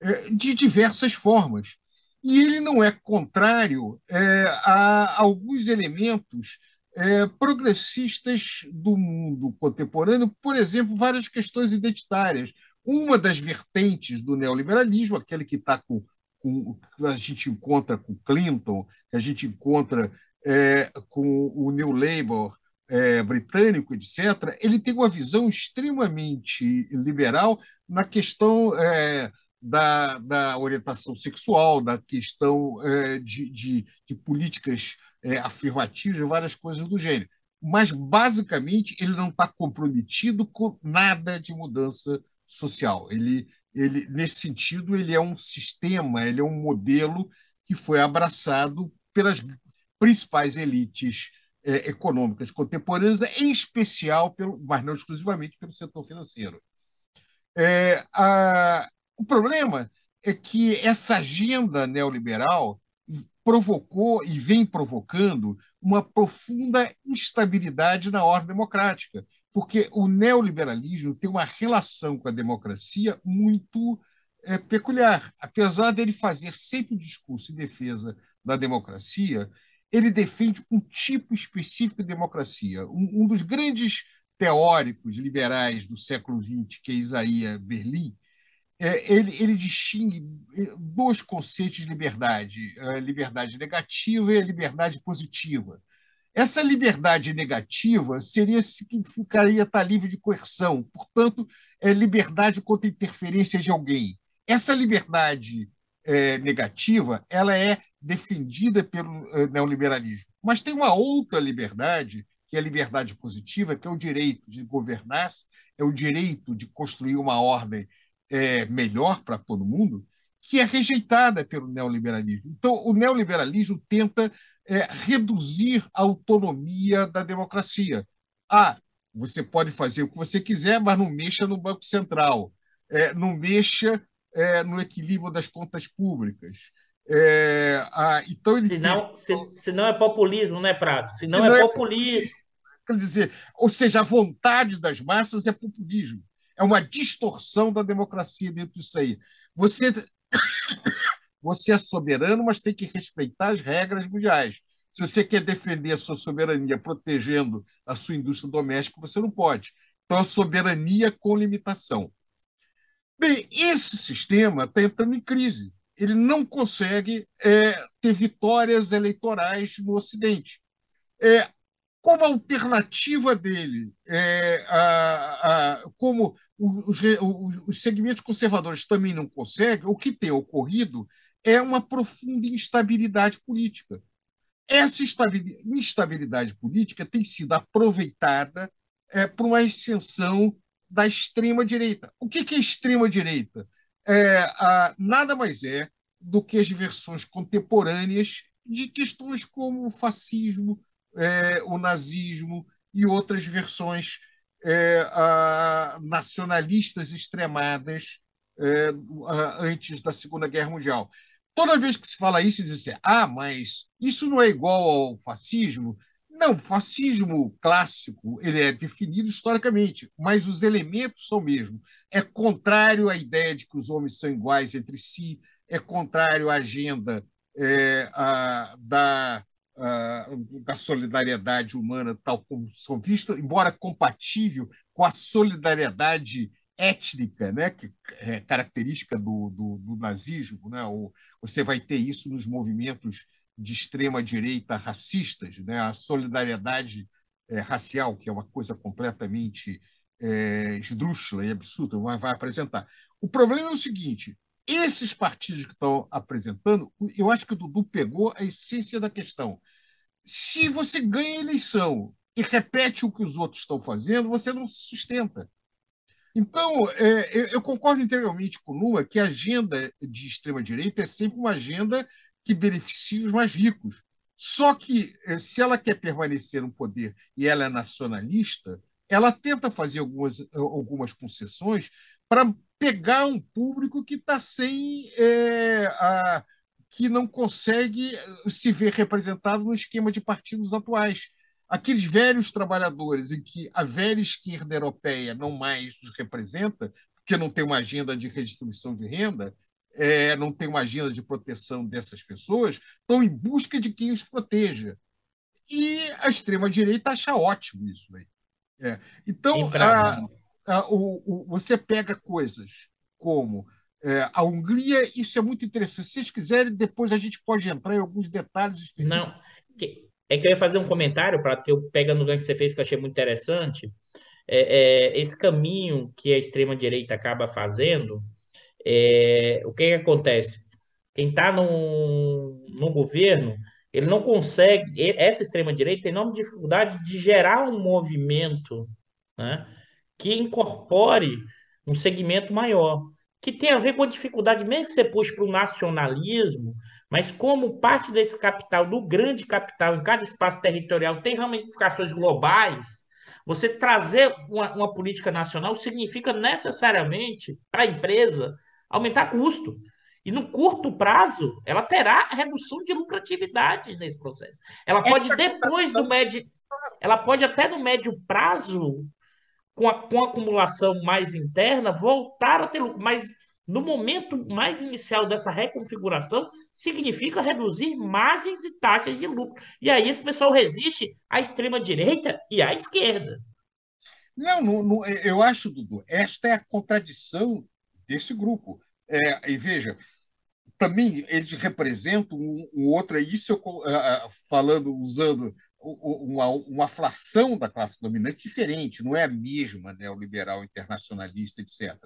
é, de diversas formas. E ele não é contrário é, a alguns elementos é, progressistas do mundo contemporâneo, por exemplo, várias questões identitárias. Uma das vertentes do neoliberalismo, aquele que está com, com a gente encontra com Clinton, que a gente encontra é, com o New Labour, é, britânico, etc., ele tem uma visão extremamente liberal na questão é, da, da, orientação sexual, da questão é, de, de, de, políticas é, afirmativas, várias coisas do gênero. Mas, basicamente, ele não está comprometido com nada de mudança social. Ele, ele, nesse sentido, ele é um sistema, ele é um modelo que foi abraçado pelas principais elites é, econômicas contemporâneas, em especial, pelo, mas não exclusivamente, pelo setor financeiro. É, a, o problema é que essa agenda neoliberal provocou e vem provocando uma profunda instabilidade na ordem democrática, porque o neoliberalismo tem uma relação com a democracia muito é, peculiar. Apesar dele fazer sempre o discurso em defesa da democracia, ele defende um tipo específico de democracia. Um, um dos grandes teóricos liberais do século XX, que é Isaías Berlin, é, ele, ele, distingue é, dois conceitos de liberdade: a liberdade negativa e a liberdade positiva. Essa liberdade negativa seria significaria estar livre de coerção, portanto, é liberdade contra interferência de alguém. Essa liberdade é, negativa ela é defendida pelo eh, neoliberalismo. Mas tem uma outra liberdade, que é a liberdade positiva, que é o direito de governar, é o direito de construir uma ordem é, melhor para todo mundo, que é rejeitada pelo neoliberalismo. Então, o neoliberalismo tenta é, reduzir a autonomia da democracia. Ah, você pode fazer o que você quiser, mas não mexa no Banco Central, é, não mexa é, no equilíbrio das contas públicas, é, ah, então ele senão, se, não é populismo, né, Prado? Se não, é, é populismo. Quer dizer, ou seja, a vontade das massas é populismo. É uma distorção da democracia dentro disso aí. Você, você é soberano, mas tem que respeitar as regras mundiais. Se você quer defender a sua soberania protegendo a sua indústria doméstica, você não pode. Então, a soberania com limitação. Bem, esse sistema está entrando em crise ele não consegue é, ter vitórias eleitorais no Ocidente. É, como alternativa dele, é, a, a, como os, os, segmentos conservadores também não conseguem, o que tem ocorrido é uma profunda instabilidade política. Essa instabilidade política tem sido aproveitada é, por uma extensão da extrema-direita. O que é extrema-direita? é, nada mais é do que as versões contemporâneas de questões como o fascismo, é, o nazismo e outras versões é, a, nacionalistas extremadas é, antes da Segunda Guerra Mundial. Toda vez que se fala isso, diz assim, ah, mas isso não é igual ao fascismo, não, o fascismo clássico ele é definido historicamente, mas os elementos são mesmo. É contrário à ideia de que os homens são iguais entre si, é contrário à agenda é, a, da, a, da solidariedade humana, tal como são vistos, embora compatível com a solidariedade étnica, né, que é característica do, do, do nazismo. Né? você vai ter isso nos movimentos de extrema-direita racistas, né? a solidariedade é, racial, que é uma coisa completamente é, esdrúxula e absurda, vai, vai apresentar. O problema é o seguinte: esses partidos que estão apresentando, eu acho que o Dudu pegou a essência da questão. Se você ganha a eleição e repete o que os outros estão fazendo, você não se sustenta. Então, é, eu concordo integralmente com o Lula que a agenda de extrema-direita é sempre uma agenda que beneficia os mais ricos. Só que, é, se ela quer permanecer no poder e ela é nacionalista, ela tenta fazer algumas, algumas concessões para pegar um público que está sem. É, a, que não consegue se ver representado no esquema de partidos atuais. Aqueles velhos trabalhadores em que a velha esquerda europeia não mais os representa, porque não tem uma agenda de redistribuição de renda, é, não tem uma agenda de proteção dessas pessoas, estão em busca de quem os proteja. E a extrema-direita acha ótimo isso. Né? É. Então, a, a, o, o, você pega coisas como é, a Hungria, isso é muito interessante. Se vocês quiserem, depois a gente pode entrar em alguns detalhes específicos. Não, é que eu ia fazer um comentário, para que eu pegando o gancho que você fez, que eu achei muito interessante. É, é, esse caminho que a extrema-direita acaba fazendo, é, o que, que acontece? Quem está no, no governo, ele não consegue, essa extrema-direita tem enorme dificuldade de gerar um movimento né, que incorpore um segmento maior, que tem a ver com a dificuldade, mesmo que você puxe para o nacionalismo, mas como parte desse capital, do grande capital em cada espaço territorial, tem ramificações globais, você trazer uma, uma política nacional significa necessariamente para a empresa aumentar custo. E no curto prazo, ela terá redução de lucratividade nesse processo. Ela pode, depois do médio. Ela pode até no médio prazo, com a, com a acumulação mais interna, voltar a ter lucro. Mas no momento mais inicial dessa reconfiguração, significa reduzir margens e taxas de lucro. E aí esse pessoal resiste à extrema-direita e à esquerda. Não, não, não, eu acho, Dudu, esta é a contradição desse grupo. É, e veja, também eles representam um, um outro, isso eu, uh, falando, usando uma, uma da classe dominante diferente, não é a mesma neoliberal, internacionalista, etc.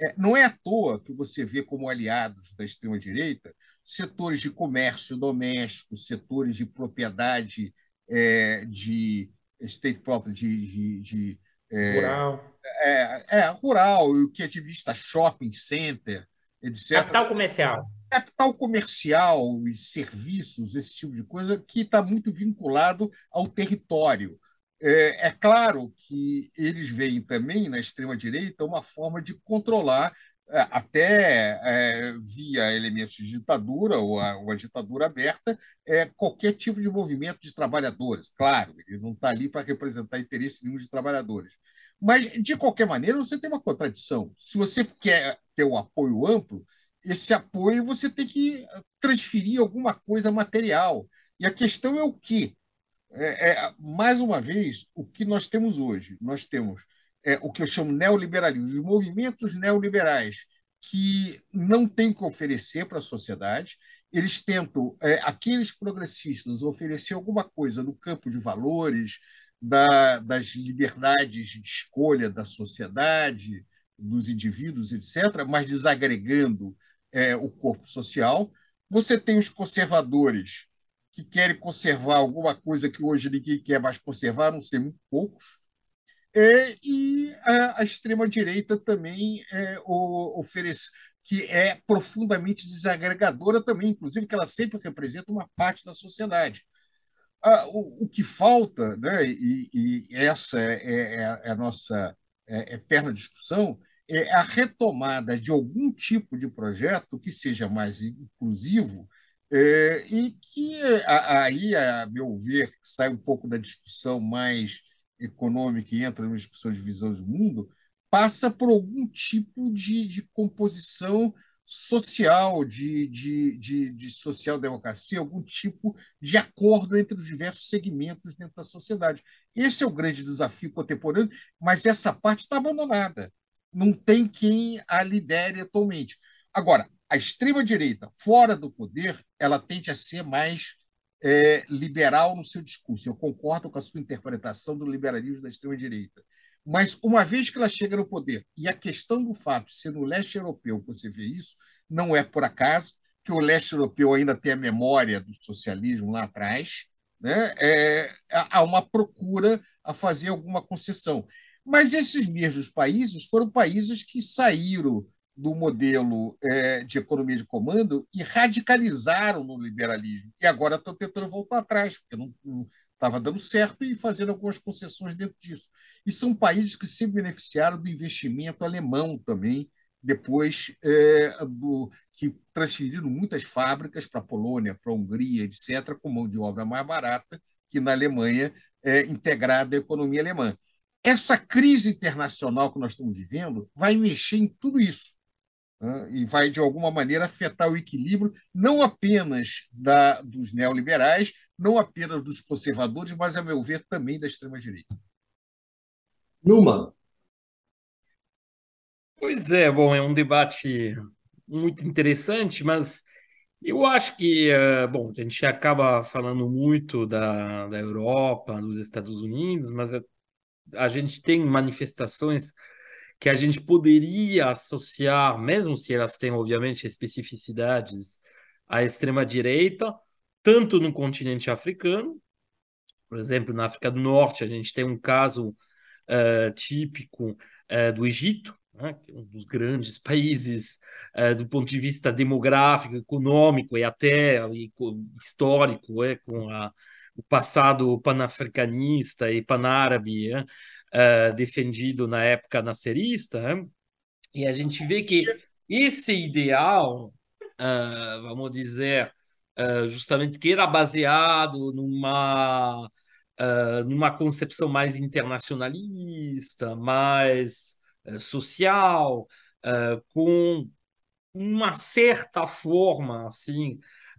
É, não é à toa que você vê como aliados da extrema-direita setores de comércio doméstico, setores de propriedade é, de state property, de, de, de é, rural. É, é, rural, o que é de vista shopping center, etc. Capital comercial. Capital comercial e serviços, esse tipo de coisa, que está muito vinculado ao território. É, é, claro que eles veem também na extrema-direita uma forma de controlar, é, até é, via elementos de ditadura ou a, ditadura aberta, é, qualquer tipo de movimento de trabalhadores. Claro, ele não está ali para representar interesse nenhum de trabalhadores. Mas, de qualquer maneira, você tem uma contradição. Se você quer ter um apoio amplo, esse apoio você tem que transferir alguma coisa material. E a questão é o quê? É, é, mais uma vez, o que nós temos hoje? Nós temos é, o que eu chamo neoliberalismo, os movimentos neoliberais que não têm que oferecer para a sociedade, eles tentam, é, aqueles progressistas, oferecer alguma coisa no campo de valores, da, das liberdades de escolha da sociedade, dos indivíduos, etc., mas desagregando é, o corpo social. Você tem os conservadores que querem conservar alguma coisa que hoje ninguém quer mais conservar, não sei, muito poucos. É, e a, a extrema-direita também é, o, oferece, que é profundamente desagregadora também, inclusive que ela sempre representa uma parte da sociedade. Ah, o, o, que falta, né, e, e essa é, é, é a nossa é, eterna discussão, é a retomada de algum tipo de projeto que seja mais inclusivo é, e que aí, a meu ver, sai um pouco da discussão mais econômica e entra numa discussão de visão de mundo, passa por algum tipo de, de composição social, de, de, de, de social-democracia, algum tipo de acordo entre os diversos segmentos dentro da sociedade. Esse é o grande desafio contemporâneo, mas essa parte está abandonada. Não tem quem a lidere atualmente. Agora, a extrema-direita, fora do poder, ela tende a ser mais é, liberal no seu discurso. Eu concordo com a sua interpretação do liberalismo da extrema-direita. Mas, uma vez que ela chega no poder, e a questão do fato de ser no leste europeu que você vê isso, não é por acaso que o leste europeu ainda tem a memória do socialismo lá atrás, né? É, há uma procura a fazer alguma concessão. Mas esses mesmos países foram países que saíram do modelo é, de economia de comando e radicalizaram no liberalismo. E agora estão tentando voltar atrás, porque não estava dando certo e fazendo algumas concessões dentro disso. E são países que se beneficiaram do investimento alemão também, depois é, do, que transferiram muitas fábricas para a Polônia, para a Hungria, etc., com mão de obra mais barata que na Alemanha, é, integrada à economia alemã. Essa crise internacional que nós estamos vivendo vai mexer em tudo isso né, e vai, de alguma maneira, afetar o equilíbrio não apenas da, dos neoliberais, não apenas dos conservadores, mas, a meu ver, também da extrema-direita. Numa. Pois é, bom, é um debate muito interessante, mas eu acho que, uh, bom, a gente acaba falando muito da, da Europa, dos Estados Unidos, mas a, a gente tem manifestações que a gente poderia associar, mesmo se elas têm, obviamente, especificidades, à extrema-direita, tanto no continente africano, por exemplo, na África do Norte, a gente tem um caso uh, típico uh, do Egito, né, é um dos grandes países uh, do ponto de vista demográfico, econômico e até e, histórico, é, com a, o passado panafricanista e panárabe, é, uh, defendido na época nascerista, né? e a gente vê que esse ideal, uh, vamos dizer, uh, justamente que era baseado numa, numa concepção mais internacionalista, mais social, com uma certa forma assim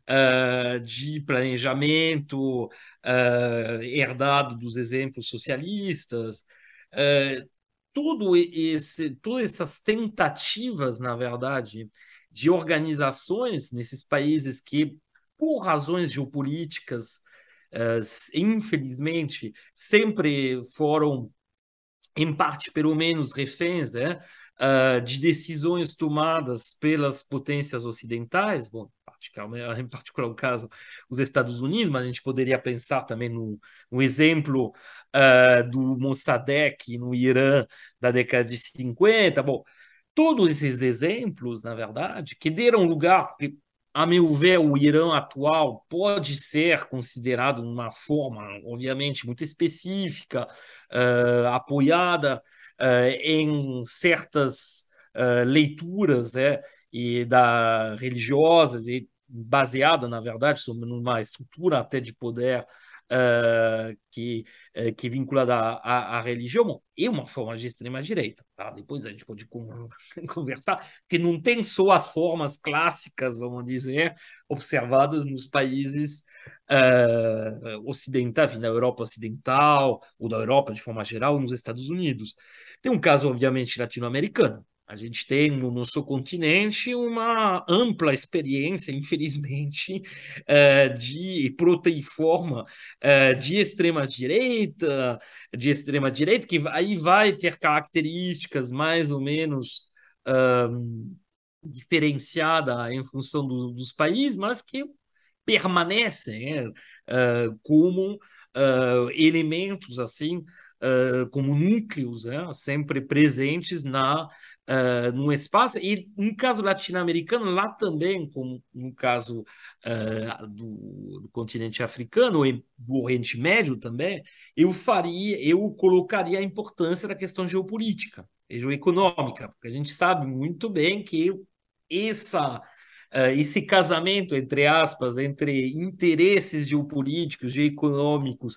uh, de planejamento uh, herdado dos exemplos socialistas, uh, tudo esse, todas essas tentativas, na verdade, de organizações nesses países que, por razões geopolíticas, infelizmente, sempre foram em parte, pelo menos, reféns é, uh, de decisões tomadas pelas potências ocidentais, bom, em particular o caso os Estados Unidos, mas a gente poderia pensar também no, no exemplo uh, do Mossadegh no Irã da década de 50. Bom, todos esses exemplos, na verdade, que deram lugar, a meu ver, o Irã atual pode ser considerado uma forma, obviamente, muito específica, uh, apoiada uh, em certas uh, leituras é, e da religiosas e baseada, na verdade, numa estrutura até de poder uh, que, uh, que vinculada à, à, religião, bom, é uma forma de extrema-direita. Tá? Depois a gente pode conversar, que não tem só as formas clássicas, vamos dizer, observadas nos países uh, ocidentais, na Europa Ocidental, ou da Europa de forma geral, nos Estados Unidos. Tem um caso, obviamente, latino-americano. A gente tem no nosso continente uma ampla experiência, infelizmente, uh, de proteiforma uh, de extrema-direita, de extrema-direita, que aí vai ter características mais ou menos um, diferenciadas em função do, dos países, mas que permanecem uh, como elementos assim como núcleos né, sempre presentes na uh, num espaço, e no caso latino-americano, lá também, como no caso uh, do, do, continente africano, e do Oriente Médio também, eu faria, eu colocaria a importância da questão geopolítica e geoeconômica, porque a gente sabe muito bem que essa Uh, esse casamento, entre aspas, entre interesses geopolíticos, geoeconômicos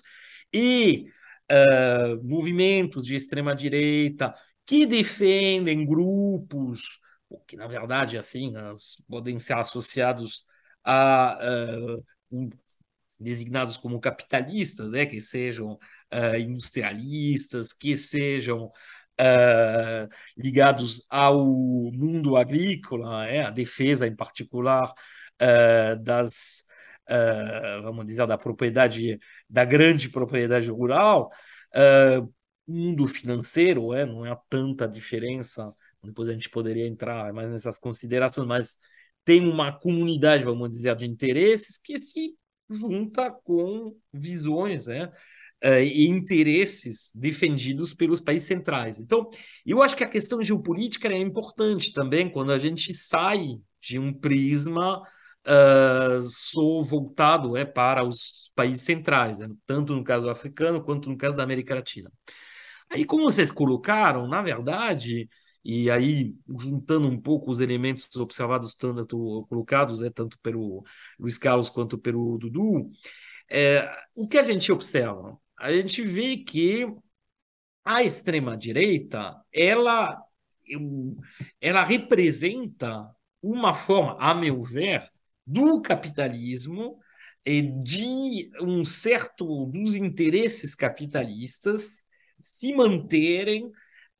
e uh, movimentos de extrema-direita que defendem grupos, que na verdade assim as, podem ser associados a uh, designados como capitalistas, né, que sejam uh, industrialistas, que sejam uh, ligados ao mundo agrícola, é, a defesa em particular das vamos dizer, da propriedade, da grande propriedade rural, mundo financeiro, é, não é tanta diferença, depois a gente poderia entrar mais nessas considerações, mas tem uma comunidade, vamos dizer, de interesses que se junta com visões, né? Uh, e interesses defendidos pelos países centrais. Então, eu acho que a questão geopolítica é importante também quando a gente sai de um prisma uh, só voltado é, para os países centrais, né? tanto no caso africano quanto no caso da América Latina. Aí, como vocês colocaram, na verdade, e aí juntando um pouco os elementos observados, tanto colocados, é, tanto pelo Luiz Carlos quanto pelo Dudu, é, o que a gente observa? A gente vê que a extrema-direita, ela, ela representa uma forma, a meu ver, do capitalismo e de um certo dos interesses capitalistas se manterem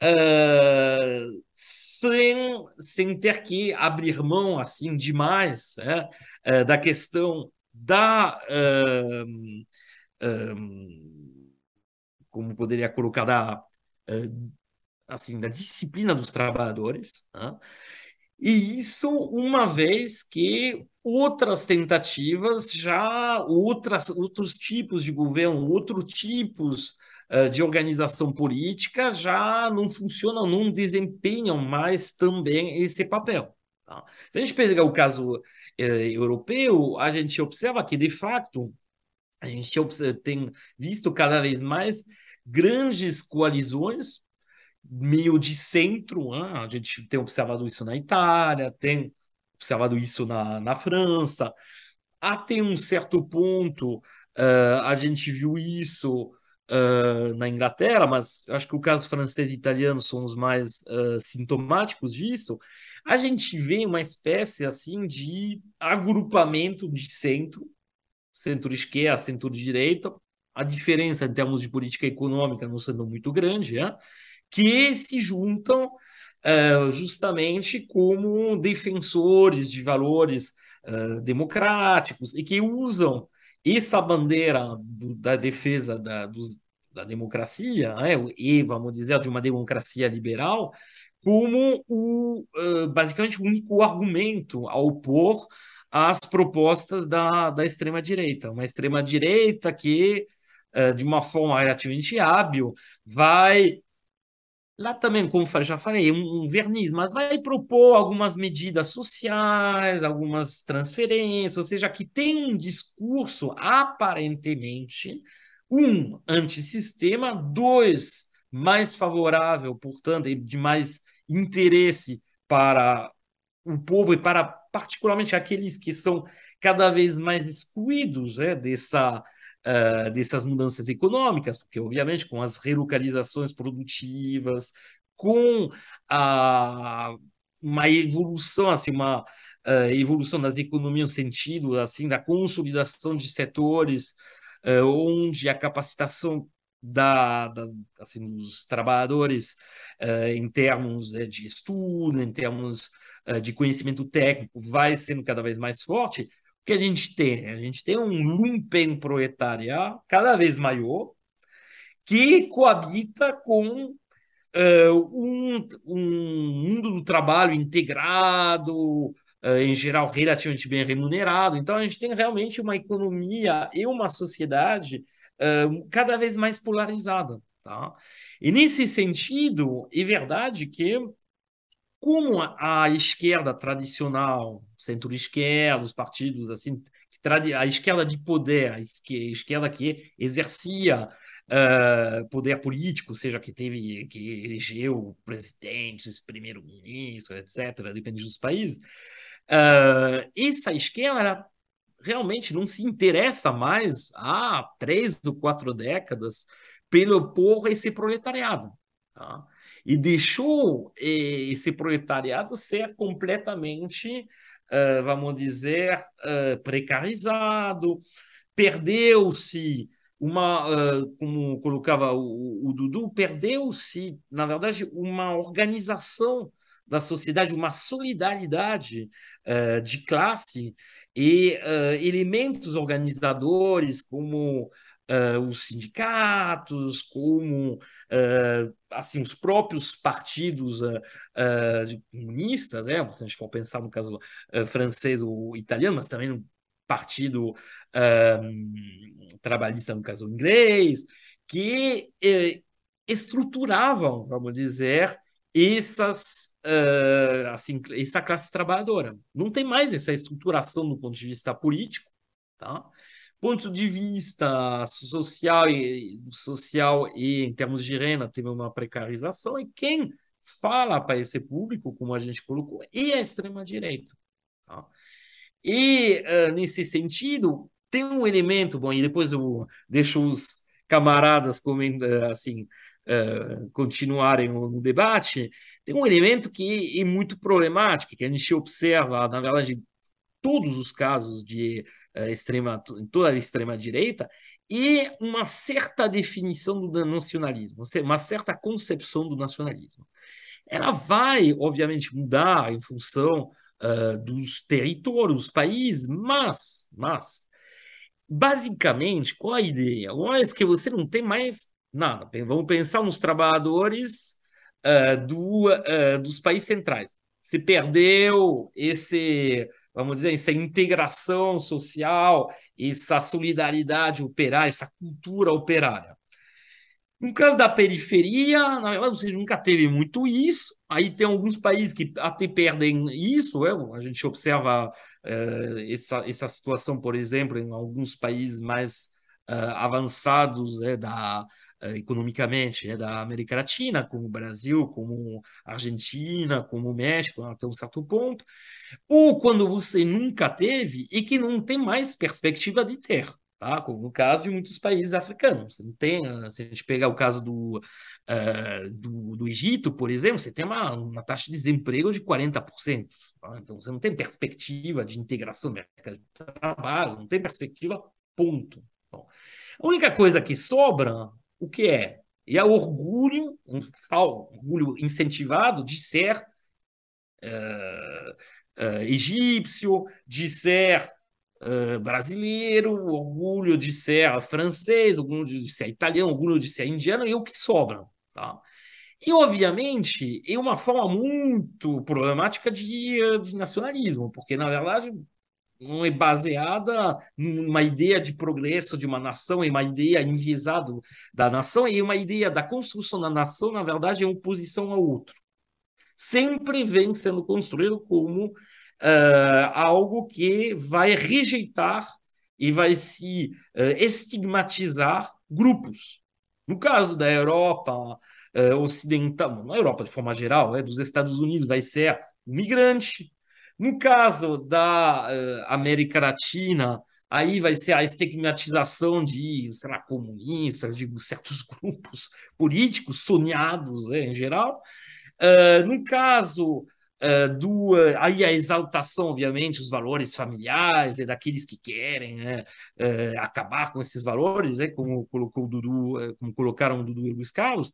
uh, sem, sem ter que abrir mão assim demais né, uh, da questão da uh, como poderia colocar da assim da disciplina dos trabalhadores né? e isso uma vez que outras tentativas já outras outros tipos de governo outros tipos de organização política já não funcionam, não desempenham mais também esse papel. Tá? Se a gente pegar o caso eh, europeu, a gente observa que, de fato, a gente tem visto cada vez mais grandes coalizões meio de centro. Né? A gente tem observado isso na Itália, tem observado isso na, na França. Até um certo ponto, uh, a gente viu isso na Inglaterra, mas acho que o caso francês e italiano são os mais uh, sintomáticos disso, a gente vê uma espécie assim de agrupamento de centro, centro-esquerda, centro-direita, a diferença em termos de política econômica não sendo muito grande, é? que se juntam uh, justamente como defensores de valores uh, democráticos e que usam essa bandeira do, da defesa da, dos, da democracia, né, e vamos dizer de uma democracia liberal, como o basicamente o único argumento a opor às propostas da, da extrema direita, uma extrema direita que de uma forma relativamente hábil vai Lá também, como já falei, um, um verniz, mas vai propor algumas medidas sociais, algumas transferências, ou seja, que tem um discurso aparentemente, um, antissistema, dois, mais favorável, portanto, de mais interesse para o povo e para particularmente aqueles que são cada vez mais excluídos né, dessa uh, dessas mudanças econômicas, porque, obviamente, com as relocalizações produtivas, com a, uma evolução, assim, uma uh, evolução das economias no sentido assim, da consolidação de setores onde a capacitação da, da, assim, dos trabalhadores uh, em termos de estudo, em termos uh, de conhecimento técnico, vai sendo cada vez mais forte, que a gente tem? A gente tem um lumpen proletariado cada vez maior que coabita com uh, um, um, mundo do trabalho integrado, uh, em geral relativamente bem remunerado. Então, a gente tem realmente uma economia e uma sociedade uh, cada vez mais polarizada. Tá? E nesse sentido, é verdade que como a, a esquerda tradicional, centro-esquerda, os partidos assim, a esquerda de poder, a esquerda que exercia uh, poder político, seja que teve que elegeu presidentes, primeiro-ministro, etc., depende dos países, uh, essa esquerda realmente não se interessa mais há três ou quatro décadas pelo por esse proletariado. Tá? e deixou eh, esse proletariado ser completamente, uh, vamos dizer, uh, precarizado, perdeu-se uma, uh, como colocava o, o Dudu, perdeu-se, na verdade, uma organização da sociedade uma solidariedade uh, de classe e uh, elementos organizadores como uh, os sindicatos, como assim os próprios partidos comunistas, né? se a gente for pensar no caso francês ou italiano, mas também no partido trabalhista, no caso inglês, que estruturavam, vamos dizer, essas, uh, assim, essa classe trabalhadora. Não tem mais essa estruturação do ponto de vista político, tá? Ponto de vista social e social e em termos de renda teve uma precarização e quem fala para esse público, como a gente colocou, é a extrema direita. Tá? E uh, nesse sentido tem um elemento, bom, e depois eu deixo os camaradas comentar assim uh, continuarem no debate, tem um elemento que é muito problemático, que a gente observa, na verdade, em todos os casos de uh, extrema, em toda a extrema-direita, e uma certa definição do nacionalismo, uma certa concepção do nacionalismo. Ela vai, obviamente, mudar em função uh, dos territórios, dos países, mas, mas, basicamente, qual a ideia? Uma vez que você não tem mais Nada. Vamos pensar nos trabalhadores uh, do, uh, dos países centrais. Se perdeu esse, vamos dizer, essa integração social, essa solidariedade operária, essa cultura operária. No caso da periferia, na verdade, você nunca teve muito isso. Aí tem alguns países que até perdem isso. É? A gente observa uh, essa, essa situação, por exemplo, em alguns países mais uh, avançados é, da, economicamente é da América Latina, como o Brasil, como a Argentina, como o México, até um certo ponto, ou quando você nunca teve e que não tem mais perspectiva de ter. Tá? Como no caso de muitos países africanos. Você não tem, ah, se a gente pegar o caso do, uh, do, do, Egito, por exemplo, você tem uma, uma taxa de desemprego de 40%. Tá? Então, você não tem perspectiva de integração no mercado de trabalho, não tem perspectiva, ponto. Bom, a única coisa que sobra o que é? E é orgulho, um orgulho incentivado de ser uh, uh, egípcio, de ser uh, brasileiro, orgulho de ser francês, orgulho de ser italiano, orgulho de ser indiano, e o que sobra. Tá? E, obviamente, é uma forma muito problemática de, de nacionalismo, porque, na verdade, não é baseada numa ideia de progresso de uma nação, é uma ideia enviesada da nação, e uma ideia da construção da nação, na verdade, em oposição ao outro. Sempre vem sendo construído como uh, algo que vai rejeitar e vai se uh, estigmatizar grupos. No caso da Europa uh, ocidental, na Europa de forma geral, é, dos Estados Unidos, vai ser o migrante, no caso da uh, América Latina, aí vai ser a estigmatização de, sei lá, comunistas, de certos grupos políticos sonhados né, em geral. Uh, no caso uh, do aí a exaltação, obviamente, os valores familiares e daqueles que querem né, acabar com esses valores, né, como colocou o Dudu, como colocaram o Dudu e o Luiz Carlos.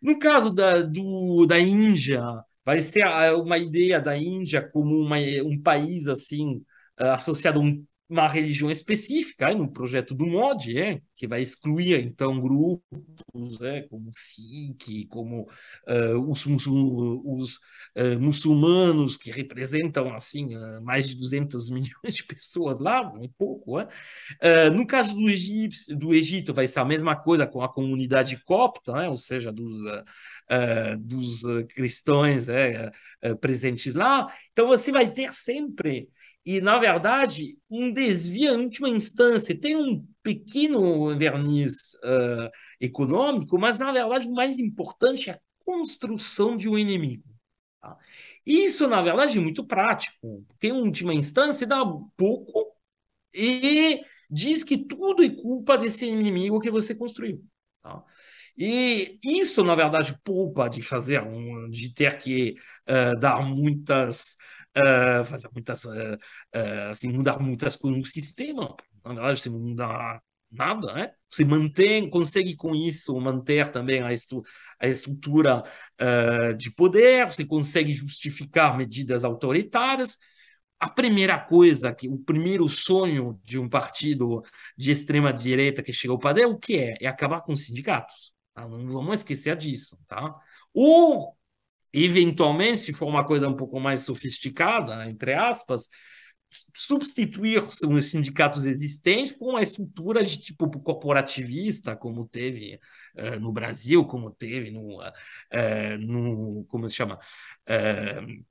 No caso da, do, da Índia, vai ser uma ideia da Índia como uma, um país assim associado a um uma religião específica, é, no projeto do MOD, é, que vai excluir então grupos é, como Sikh, como uh, os, os uh, muçulmanos que representam assim uh, mais de 200 milhões de pessoas lá, não é pouco. É? no caso do Egito, do Egito vai ser a mesma coisa com a comunidade copta, é, ou seja, dos, dos cristãos é, presentes lá. Então você vai ter sempre e, na verdade, um desvio em última instância. Tem um pequeno verniz uh, econômico, mas, na verdade, o mais importante é a construção de um inimigo. Tá? Isso, na verdade, é muito prático, porque, em última instância, dá pouco e diz que tudo é culpa desse inimigo que você construiu. Tá? E isso, na verdade, poupa de fazer, um, de ter que uh, dar muitas uh, fazer muitas, uh, assim, mudar muitas coisas no sistema. Na verdade, se mudar nada, né? Você mantém, consegue com isso manter também a, estru a estrutura uh, de poder, você consegue justificar medidas autoritárias. A primeira coisa, que o primeiro sonho de um partido de extrema direita que chegou ao poder, o que é? É acabar com os sindicatos. Tá? Não vamos esquecer disso, tá? Ou eventualmente, se for uma coisa um pouco mais sofisticada, entre aspas, substituir os sindicatos existentes por uma estrutura de tipo corporativista, como teve uh, no Brasil, como teve no, uh, no como se chama, uh,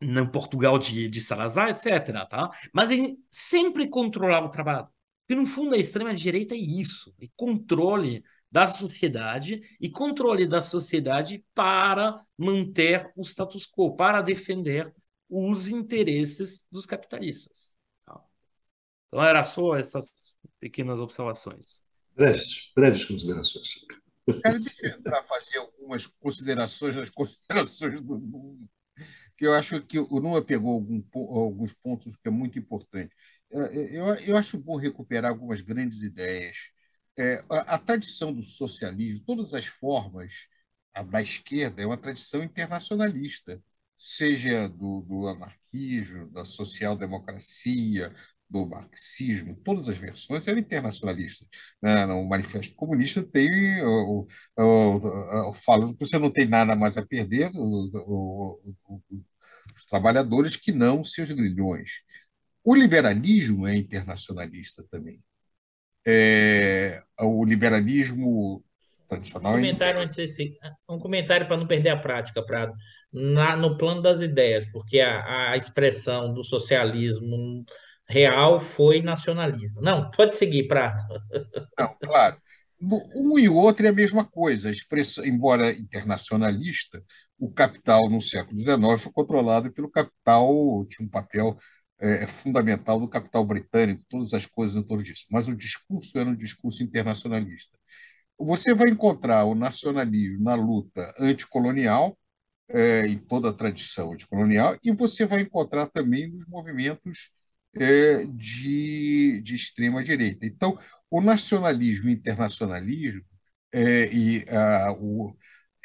no Portugal de, de Salazar, etc. Tá? Mas ele sempre controlar o trabalho. Porque, no fundo, a extrema-direita é isso, é controle da sociedade e controle da sociedade para manter o status quo, para defender os interesses dos capitalistas. Tá? Então, era só essas pequenas observações. Breves, breves considerações. Quero entrar fazer algumas considerações nas considerações do Numa, que eu acho que o Numa pegou algum, alguns pontos que é muito importante. Eu, eu acho bom recuperar algumas grandes ideias. É, a, a tradição do socialismo, todas as formas da esquerda, é uma tradição internacionalista seja do, do anarquismo, da social-democracia, do marxismo, todas as versões eram internacionalistas. Né? O Manifesto Comunista tem o, o, o, o fala que você não tem nada mais a perder, os trabalhadores que não seus grilhões. O liberalismo é internacionalista também. É, o liberalismo tradicional. Um comentário, é... antes, um comentário para não perder a prática, Prado na, no plano das ideias, porque a, a expressão do socialismo real foi nacionalista. Não, pode seguir, Prato. Não, claro. Um e o outro é a mesma coisa. A expressão, embora internacionalista, o capital no século XIX foi controlado pelo capital, tinha um papel é, fundamental do capital britânico, todas as coisas em torno disso. Mas o discurso era um discurso internacionalista. Você vai encontrar o nacionalismo na luta anticolonial, é, em toda a tradição colonial, e você vai encontrar também nos movimentos é, de, de extrema-direita. Então, o nacionalismo e internacionalismo, é, e, a, o,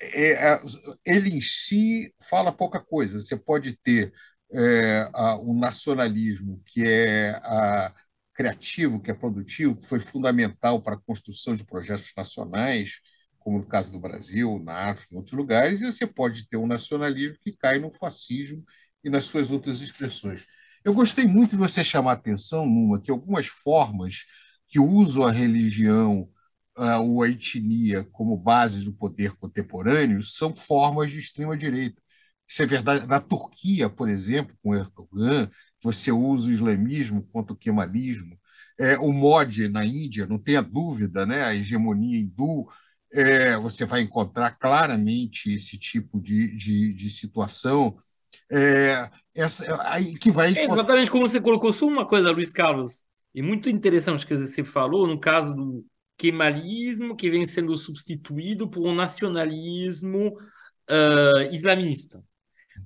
é, ele em si fala pouca coisa. Você pode ter é, a, um nacionalismo que é a, criativo, que é produtivo, que foi fundamental para a construção de projetos nacionais, como no caso do Brasil, na África, em outros lugares, e você pode ter um nacionalismo que cai no fascismo e nas suas outras expressões. Eu gostei muito de você chamar a atenção numa que algumas formas que usam a religião ou a etnia como base do poder contemporâneo são formas de extrema direita. Isso é verdade na Turquia, por exemplo, com Erdogan, você usa o islamismo contra o kemalismo. É, o mod na Índia, não tenha dúvida, né? a hegemonia hindu é, você vai encontrar claramente esse tipo de, de, de situação. É, essa, aí que vai é exatamente como você colocou, só uma coisa, Luiz Carlos, e muito interessante que você falou, no caso do kemalismo, que vem sendo substituído por um nacionalismo uh, islamista.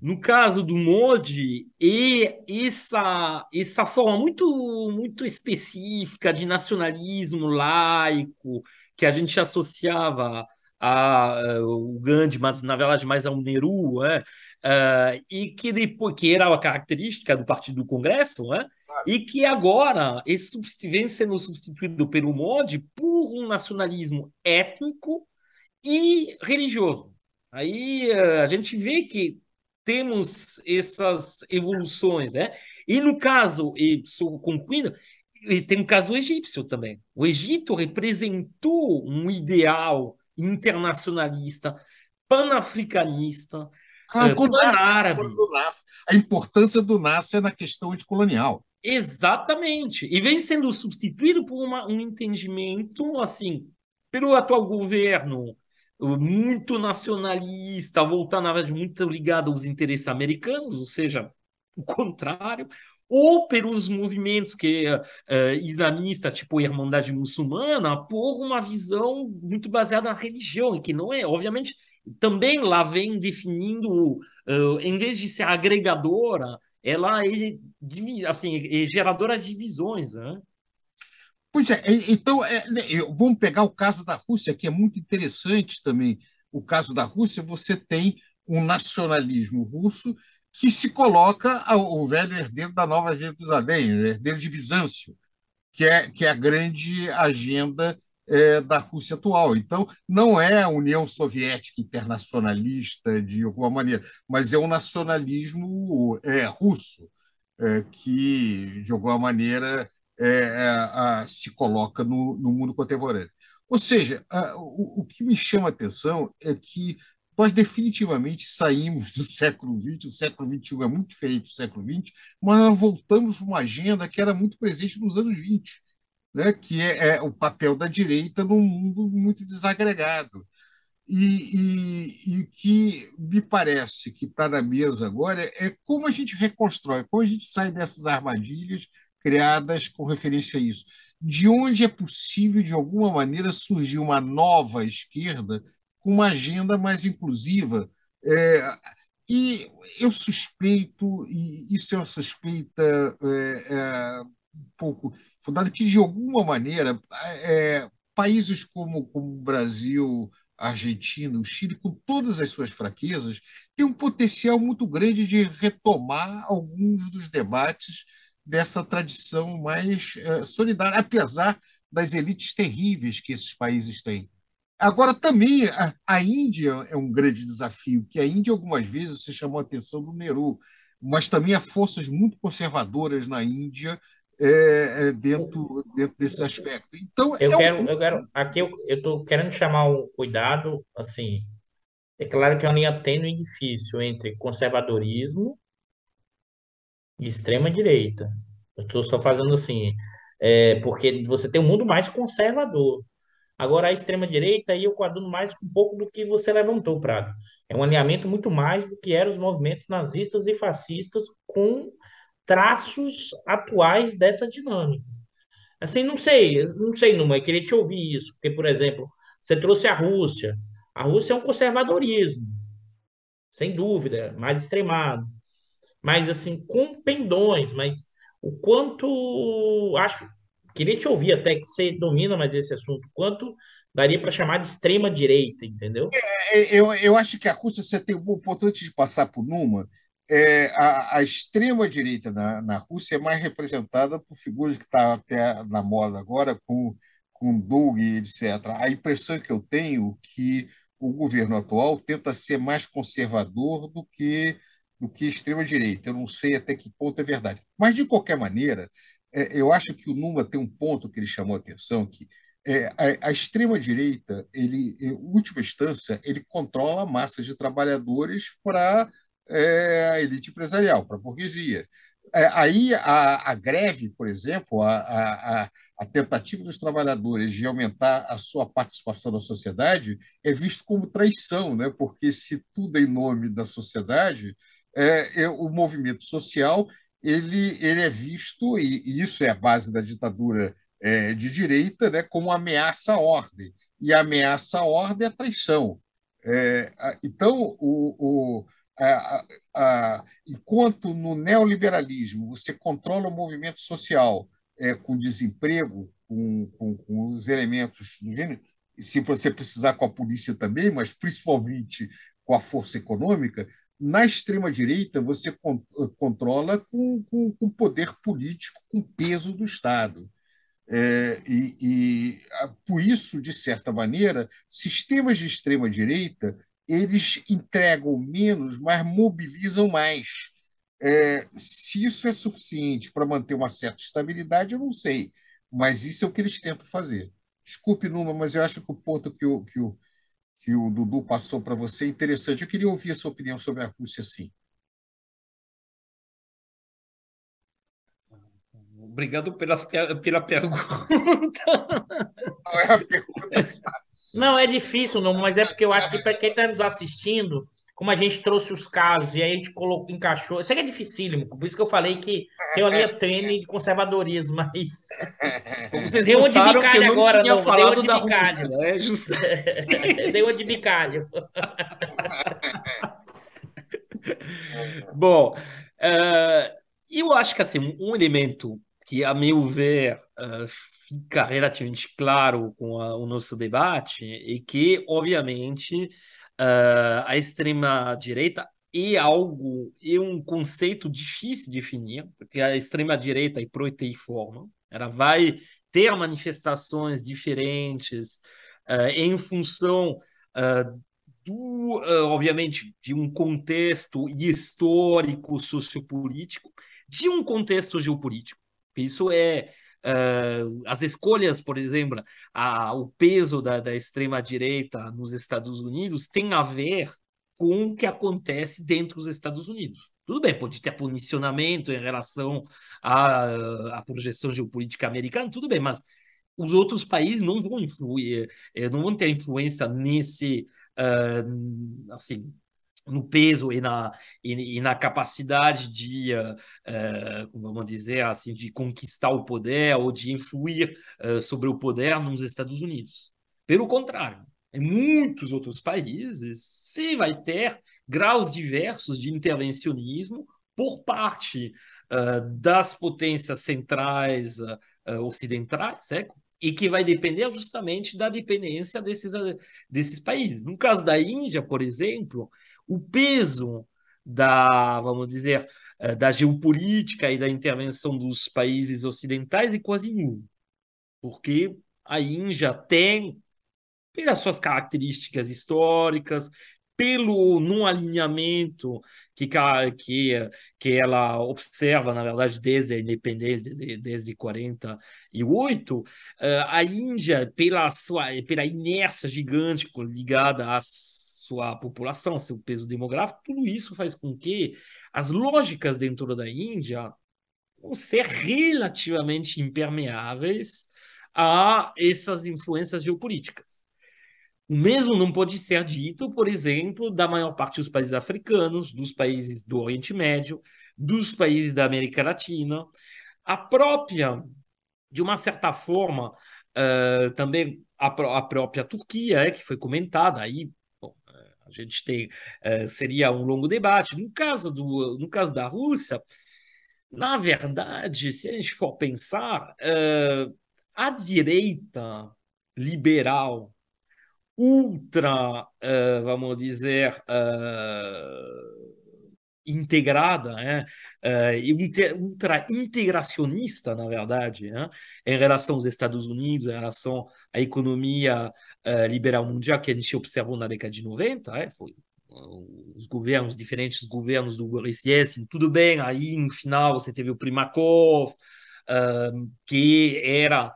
No caso do Modi, e essa, essa forma muito, muito específica de nacionalismo laico, que a gente associava a, a, o Gandhi, mas na verdade mais ao Nehru, é? Uh, e que depois que era a característica do Partido do Congresso, é? e que agora esse vem sendo substituído pelo Modi por um nacionalismo étnico e religioso. Aí uh, a gente vê que temos essas evoluções, né? E no caso, e sou concluindo, e tem um caso egípcio também. O Egito representou um ideal internacionalista, panafricanista, ah, pan-árabe. A importância do Nasser na questão anticolonial. Exatamente. E vem sendo substituído por uma, um entendimento, assim, pelo atual governo muito nacionalista, voltar, na verdade, muito ligado aos interesses americanos, ou seja, o contrário, ou pelos movimentos que uh, islamistas, tipo a Irmandade Muçulmana, por uma visão muito baseada na religião, e que não é, obviamente, também lá vem definindo, uh, em vez de ser agregadora, ela é, assim, é geradora de divisões, né? Pois é, então é, né, vamos pegar o caso da Rússia, que é muito interessante também. O caso da Rússia, você tem um nacionalismo russo que se coloca o velho herdeiro da Nova Jerusalém, o herdeiro de Bizâncio, que é, que é a grande agenda é, da Rússia atual. Então, não é a União Soviética internacionalista de alguma maneira, mas é um nacionalismo é, russo, é, que, de alguma maneira, é, é, a, se coloca no, no, mundo contemporâneo. Ou seja, a, o, o que me chama a atenção é que nós definitivamente saímos do século XX, o século XXI é muito diferente do século XX, mas nós voltamos para uma agenda que era muito presente nos anos 20 né, que é, é, o papel da direita num mundo muito desagregado. E, e, e que me parece que está na mesa agora é como a gente reconstrói, como a gente sai dessas armadilhas criadas com referência a isso. De onde é possível, de alguma maneira, surgir uma nova esquerda com uma agenda mais inclusiva. É, e eu suspeito, e isso é uma suspeita é, é, um pouco fundada que, de alguma maneira, é, países como, como o Brasil, a Argentina, o Chile, com todas as suas fraquezas, têm um potencial muito grande de retomar alguns dos debates dessa tradição mais é, solidária, apesar das elites terríveis que esses países têm. Agora, também, a, a, Índia é um grande desafio, que a Índia, algumas vezes, você chamou a atenção do Nehru, mas também há forças muito conservadoras na Índia é, é dentro, dentro desse aspecto. Então, eu é quero, um... eu quero, aqui eu estou querendo chamar o cuidado, assim, é claro que é uma linha tênue e difícil entre conservadorismo e extrema direita. Eu estou só fazendo assim, é, porque você tem um mundo mais conservador. Agora, a extrema-direita, aí eu coaduno mais um pouco do que você levantou, Prado. É um alinhamento muito mais do que eram os movimentos nazistas e fascistas com traços atuais dessa dinâmica. Assim, não sei, não sei, Numa, eu queria te ouvir isso, porque, por exemplo, você trouxe a Rússia. A Rússia é um conservadorismo, sem dúvida, mais extremado. Mas, assim, com pendões, mas o quanto. Acho. Queria te ouvir até que você domina mais esse assunto. Quanto daria para chamar de extrema direita, entendeu? É, é, eu, eu acho que a Rússia você tem um ponto antes de passar por Numa é, a, a extrema-direita na, na Rússia é mais representada por figuras que estão tá até na moda agora, com, com Doug, etc. A impressão que eu tenho é que o governo atual tenta ser mais conservador do que do que extrema-direita. Eu não sei até que ponto é verdade. Mas, de qualquer maneira, é, eu acho que o Numa tem um ponto que ele chamou a atenção, que é, a, a extrema-direita, ele, em última instância, ele controla a massa de trabalhadores para é, a elite empresarial, para a burguesia. É, aí a, a, greve, por exemplo, a, a, a, tentativa dos trabalhadores de aumentar a sua participação na sociedade é visto como traição, né? porque se tudo é em nome da sociedade, é, é o movimento social ele, ele é visto, e, e, isso é a base da ditadura é, de direita, né? como ameaça à ordem. E a ameaça à ordem é traição. É, então, o, o enquanto no neoliberalismo você controla o movimento social é, com desemprego, com, com, com, os elementos do gênero, e se você precisar com a polícia também, mas principalmente com a força econômica, na extrema-direita você controla com, com, com poder político, com peso do Estado. É, e, e, por isso, de certa maneira, sistemas de extrema-direita eles entregam menos, mas mobilizam mais. É, se isso é suficiente para manter uma certa estabilidade, eu não sei, mas isso é o que eles tentam fazer. Desculpe, Numa, mas eu acho que o ponto que o, que o, que o Dudu passou para você é interessante. Eu queria ouvir a sua opinião sobre a Rússia, sim. Obrigado pelas, pela pergunta. Não é a pergunta fácil. Não, é difícil, não, mas é porque eu acho que para quem está nos assistindo, como a gente trouxe os casos e aí a gente colocou, encaixou. Isso aqui é dificílimo, por isso que eu falei que tem uma linha de conservadorismo, mas. Vocês deu uma de bicalho agora, não. Deu uma de bicalho. É just... deu uma de bicalho. Bom, uh, eu acho que assim, um elemento que, a meu ver, uh, fica relativamente claro com a, o nosso debate é que, obviamente, uh, a extrema-direita é algo, é um conceito difícil de definir, porque a extrema-direita é proteiforme, ela vai ter manifestações diferentes uh, em função do, obviamente, de um contexto histórico, sociopolítico, de um contexto geopolítico. Isso é uh, as escolhas, por exemplo, a, o peso da, da extrema-direita nos Estados Unidos tem a ver com o que acontece dentro dos Estados Unidos. Tudo bem, pode ter posicionamento em relação à, à projeção geopolítica americana, tudo bem, mas os outros países não vão influir, eh, não vão ter influência nesse, uh, assim, no peso e na, e, e na capacidade de, uh, uh, vamos dizer assim, de conquistar o poder ou de influir uh, sobre o poder nos Estados Unidos. Pelo contrário, em muitos outros países, se vai ter graus diversos de intervencionismo por parte das potências centrais ocidentais, é, e que vai depender justamente da dependência desses, desses países. No caso da Índia, por exemplo, o peso da, vamos dizer, eh, da geopolítica e da intervenção dos países ocidentais é quase nulo, porque a Índia tem, pelas suas características históricas, pelo não alinhamento que, que, que ela observa, na verdade, desde a independência, desde, desde 48, eh, a Índia, pela, sua, pela inércia gigante ligada às sua população, seu peso demográfico, tudo isso faz com que as lógicas dentro da Índia vão ser relativamente impermeáveis a essas influências geopolíticas. O mesmo não pode ser dito, por exemplo, da maior parte dos países africanos, dos países do Oriente Médio, dos países da América Latina. A própria, de uma certa forma, uh, também a, a, própria Turquia, é, que foi comentada aí a gente tem uh, seria um longo debate. No caso do no caso da Rússia, na verdade, se a gente for pensar, uh, a direita liberal ultra, uh, vamos dizer, integrada, né? uh, ultra integracionista, na verdade, né? em relação aos Estados Unidos, em relação à economia uh, liberal mundial que a gente observou na década de 90, é, foi os governos, diferentes governos do Yeltsin, tudo bem, aí no final você teve o Primakov, uh, que era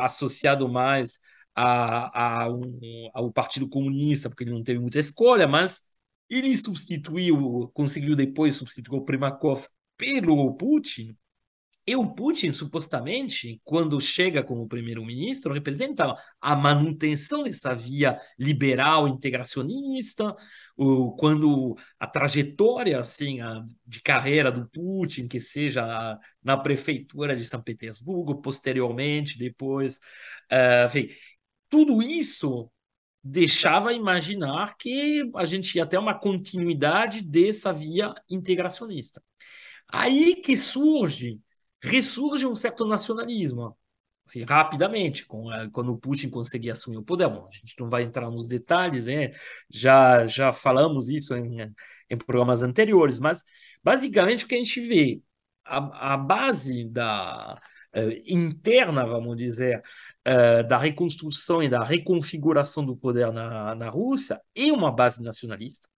associado mais a, a um, ao Partido Comunista, porque ele não teve muita escolha, mas ele substituiu, conseguiu depois substituir o Primakov pelo Putin. E o Putin, supostamente, quando chega como primeiro-ministro, representa a manutenção dessa via liberal integracionista, quando a trajetória assim, de carreira do Putin, que seja na prefeitura de São Petersburgo, posteriormente, depois, uh, enfim, tudo isso deixava imaginar que a gente ia ter uma continuidade dessa via integracionista. Aí que surge, ressurge um certo nacionalismo, assim, rapidamente, com quando o Putin conseguir assumir o poder. Bom, a gente não vai entrar nos detalhes, né? já, já falamos isso em, em programas anteriores, mas basicamente o que a gente vê, a, a base da, uh, interna, vamos dizer, uh, da reconstrução e da reconfiguração do poder na, na Rússia é uma base nacionalista.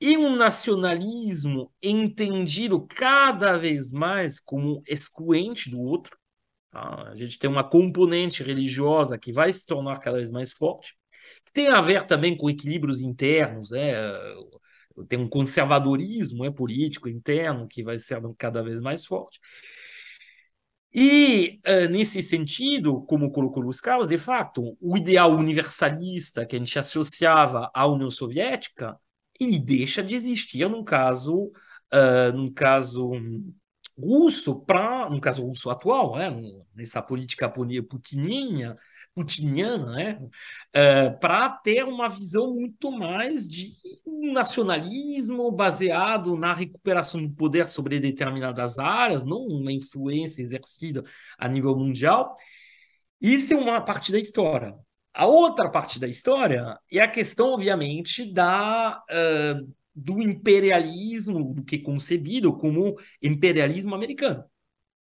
E um nacionalismo entendido cada vez mais como excluente do outro. Tá? A gente tem uma componente religiosa que vai se tornar cada vez mais forte, que tem a ver também com equilíbrios internos, né? tem um conservadorismo é, político interno que vai ser cada vez mais forte. E, uh, nesse sentido, como colocou Luiz Carlos, de fato, o ideal universalista que a gente associava à União Soviética, ele deixa de existir no caso, uh, no caso russo, no caso russo atual, né, nessa política putininha, putiniana, né? Uh, para ter uma visão muito mais de nacionalismo baseado na recuperação do poder sobre determinadas áreas, não uma influência exercida a nível mundial. Isso é uma parte da história. A outra parte da história é a questão, obviamente, da, uh, do imperialismo, do que é concebido como imperialismo americano.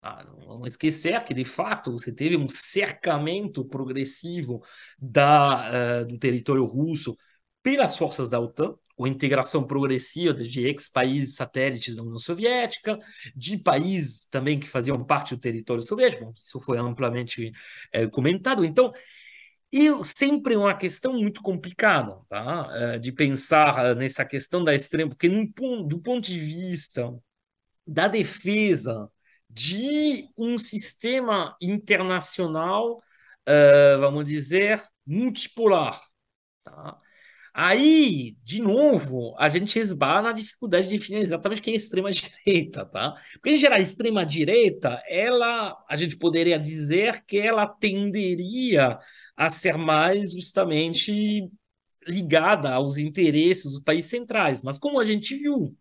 Ah, não vamos esquecer que, de fato, você teve um cercamento progressivo da, uh, do território russo pelas forças da OTAN, com integração progressiva de ex-países satélites da União Soviética, de países também que faziam parte do território soviético, isso foi amplamente é, comentado. Então, e sempre é uma questão muito complicada, tá? É, de pensar nessa questão da extrema, porque do ponto de vista da defesa de um sistema internacional, uh, vamos dizer, multipolar. Tá? Aí, de novo, a gente esbarra na dificuldade de definir exatamente quem é extrema-direita, tá? Porque, em geral, a extrema-direita, ela, a gente poderia dizer que ela tenderia a ser mais justamente ligada aos interesses dos países centrais. Mas como a gente viu,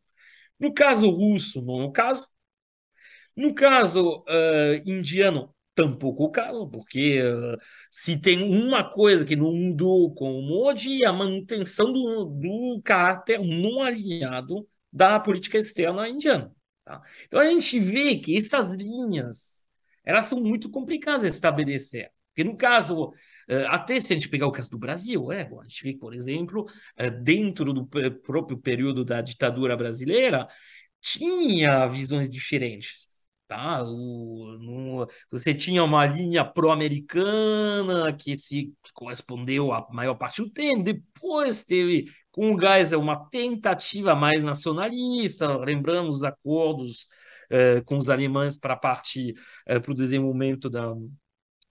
no caso russo, no caso no caso uh, indiano, tampouco o caso, porque uh, se tem uma coisa que não mudou com o Modi, é a manutenção do, do caráter não alinhado da política externa indiana. Tá? Então a gente vê que essas linhas elas são muito complicadas de estabelecer. Porque no caso, até se a gente pegar o caso do Brasil, é, a gente vê, por exemplo, dentro do próprio período da ditadura brasileira, tinha visões diferentes. Tá? O, no, você tinha uma linha pró-americana que se correspondeu à maior parte do tempo, depois teve com o Geisel uma tentativa mais nacionalista, lembramos os acordos eh, com os alemães para partir eh, para o desenvolvimento da,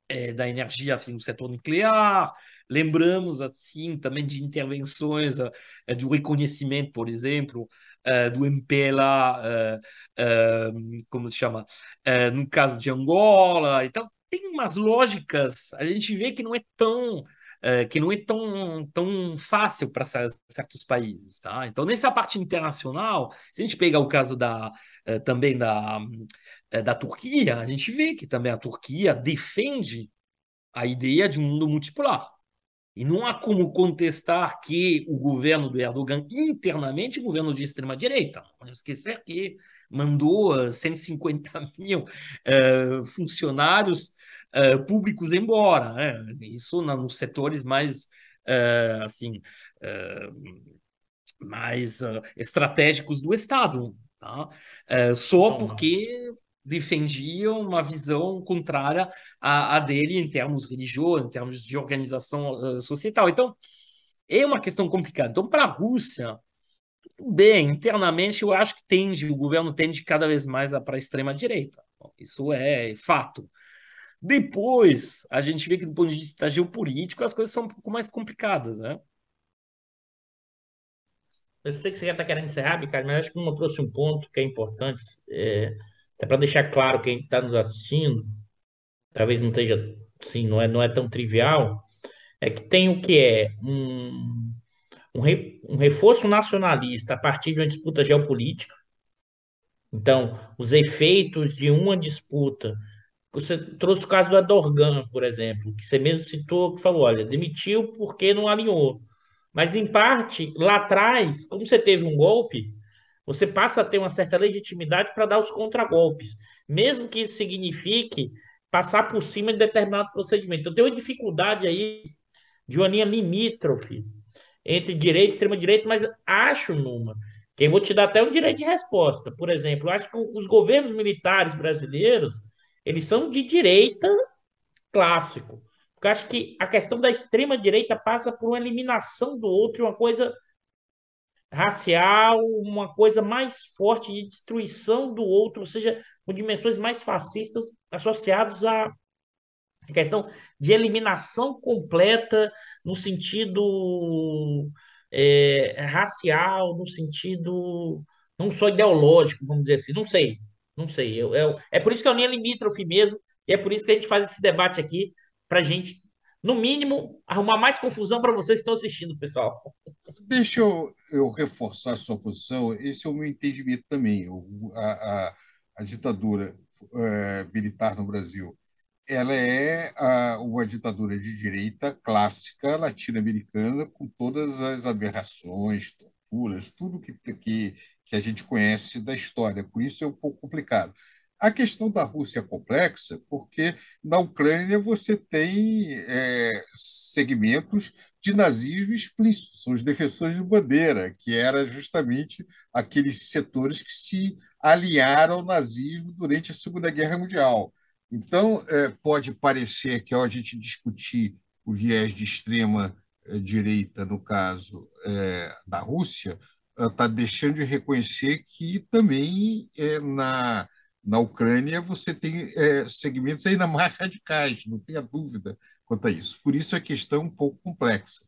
eh, da energia assim, no setor nuclear, Lembramos, assim, também de intervenções, uh, do reconhecimento, por exemplo, uh, do MPLA, como se chama, no caso de Angola. Então, tem umas lógicas, a gente vê que não é tão. que não é tão, tão fácil para certos países, tá? Então, nessa parte internacional, se a gente pegar o caso da, também da, da Turquia, a gente vê que também a Turquia defende a ideia de um mundo multipolar. E não há como contestar que o governo do Erdogan, internamente, governo de extrema-direita. Não esquecer que mandou 150 uh, mil uh, funcionários uh, públicos embora. Né? Isso nos setores mais, assim, mais estratégicos do Estado. Tá? só porque defendiam uma visão contrária à, à, dele em termos religiosos, em termos de organização uh, societal. Então, é uma questão complicada. Então, para a Rússia, bem, internamente eu acho que tende, o governo tende cada vez mais para a extrema-direita. Isso é fato. Depois, a gente vê que do ponto de vista geopolítico, as coisas são um pouco mais complicadas, né? Eu sei que você já está querendo encerrar, Ricardo, mas acho que eu trouxe um ponto que é importante. É até para deixar claro quem está nos assistindo, talvez não esteja, sim, não é, não é tão trivial, é que tem o que é um, um, re, um reforço nacionalista a partir de uma disputa geopolítica. Então, os efeitos de uma disputa. Você trouxe o caso do Adorgan, por exemplo, que você mesmo citou, que falou, olha, demitiu porque não alinhou. Mas, em parte, lá atrás, como você teve um golpe, você passa a ter uma certa legitimidade para dar os contragolpes, mesmo que isso signifique passar por cima de determinado procedimento. Então, tem uma dificuldade aí de uma linha limítrofe entre direita e extrema-direita, mas acho, Numa, que eu vou te dar até um direito de resposta. Por exemplo, acho que os governos militares brasileiros, eles são de direita clássico. Porque acho que a questão da extrema-direita passa por uma eliminação do outro, uma coisa racial, uma coisa mais forte de destruição do outro, ou seja, com dimensões mais fascistas associados à questão de eliminação completa no sentido é, racial, no sentido não só ideológico, vamos dizer assim, não sei, não sei. Eu, eu, é por isso que é a linha limítrofe mesmo, e é por isso que a gente faz esse debate aqui, para a gente no mínimo, arrumar mais confusão para vocês que estão assistindo, pessoal. Deixa eu, eu reforçar a sua posição. Esse é o meu entendimento também. O, a, a, a ditadura é, militar no Brasil ela é uma ditadura de direita clássica latino-americana, com todas as aberrações, torturas, tudo que, que, que a gente conhece da história. Por isso é um pouco complicado. A questão da Rússia é complexa, porque na Ucrânia você tem é, segmentos de nazismo explícito, são os defensores de bandeira, que era justamente aqueles setores que se aliaram ao nazismo durante a Segunda Guerra Mundial. Então, é, pode parecer que, ao a gente discutir o viés de extrema é, direita, no caso é, da Rússia, está deixando de reconhecer que também é, na na Ucrânia, você tem é, segmentos ainda mais radicais, não tenha dúvida quanto a isso. Por isso a questão é um pouco complexa.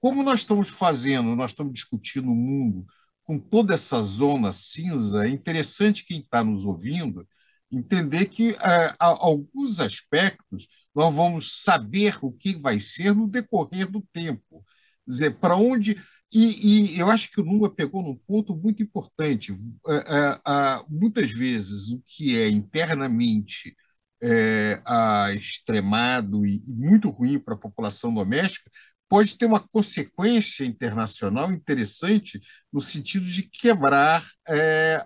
Como nós estamos fazendo, nós estamos discutindo o mundo com toda essa zona cinza, é interessante quem está nos ouvindo entender que é, alguns aspectos nós vamos saber o que vai ser no decorrer do tempo. Quer dizer, para onde e, e, eu acho que o Lula pegou num ponto muito importante. É, é, muitas vezes, o que é internamente é, extremado e, muito ruim para a população doméstica pode ter uma consequência internacional interessante no sentido de quebrar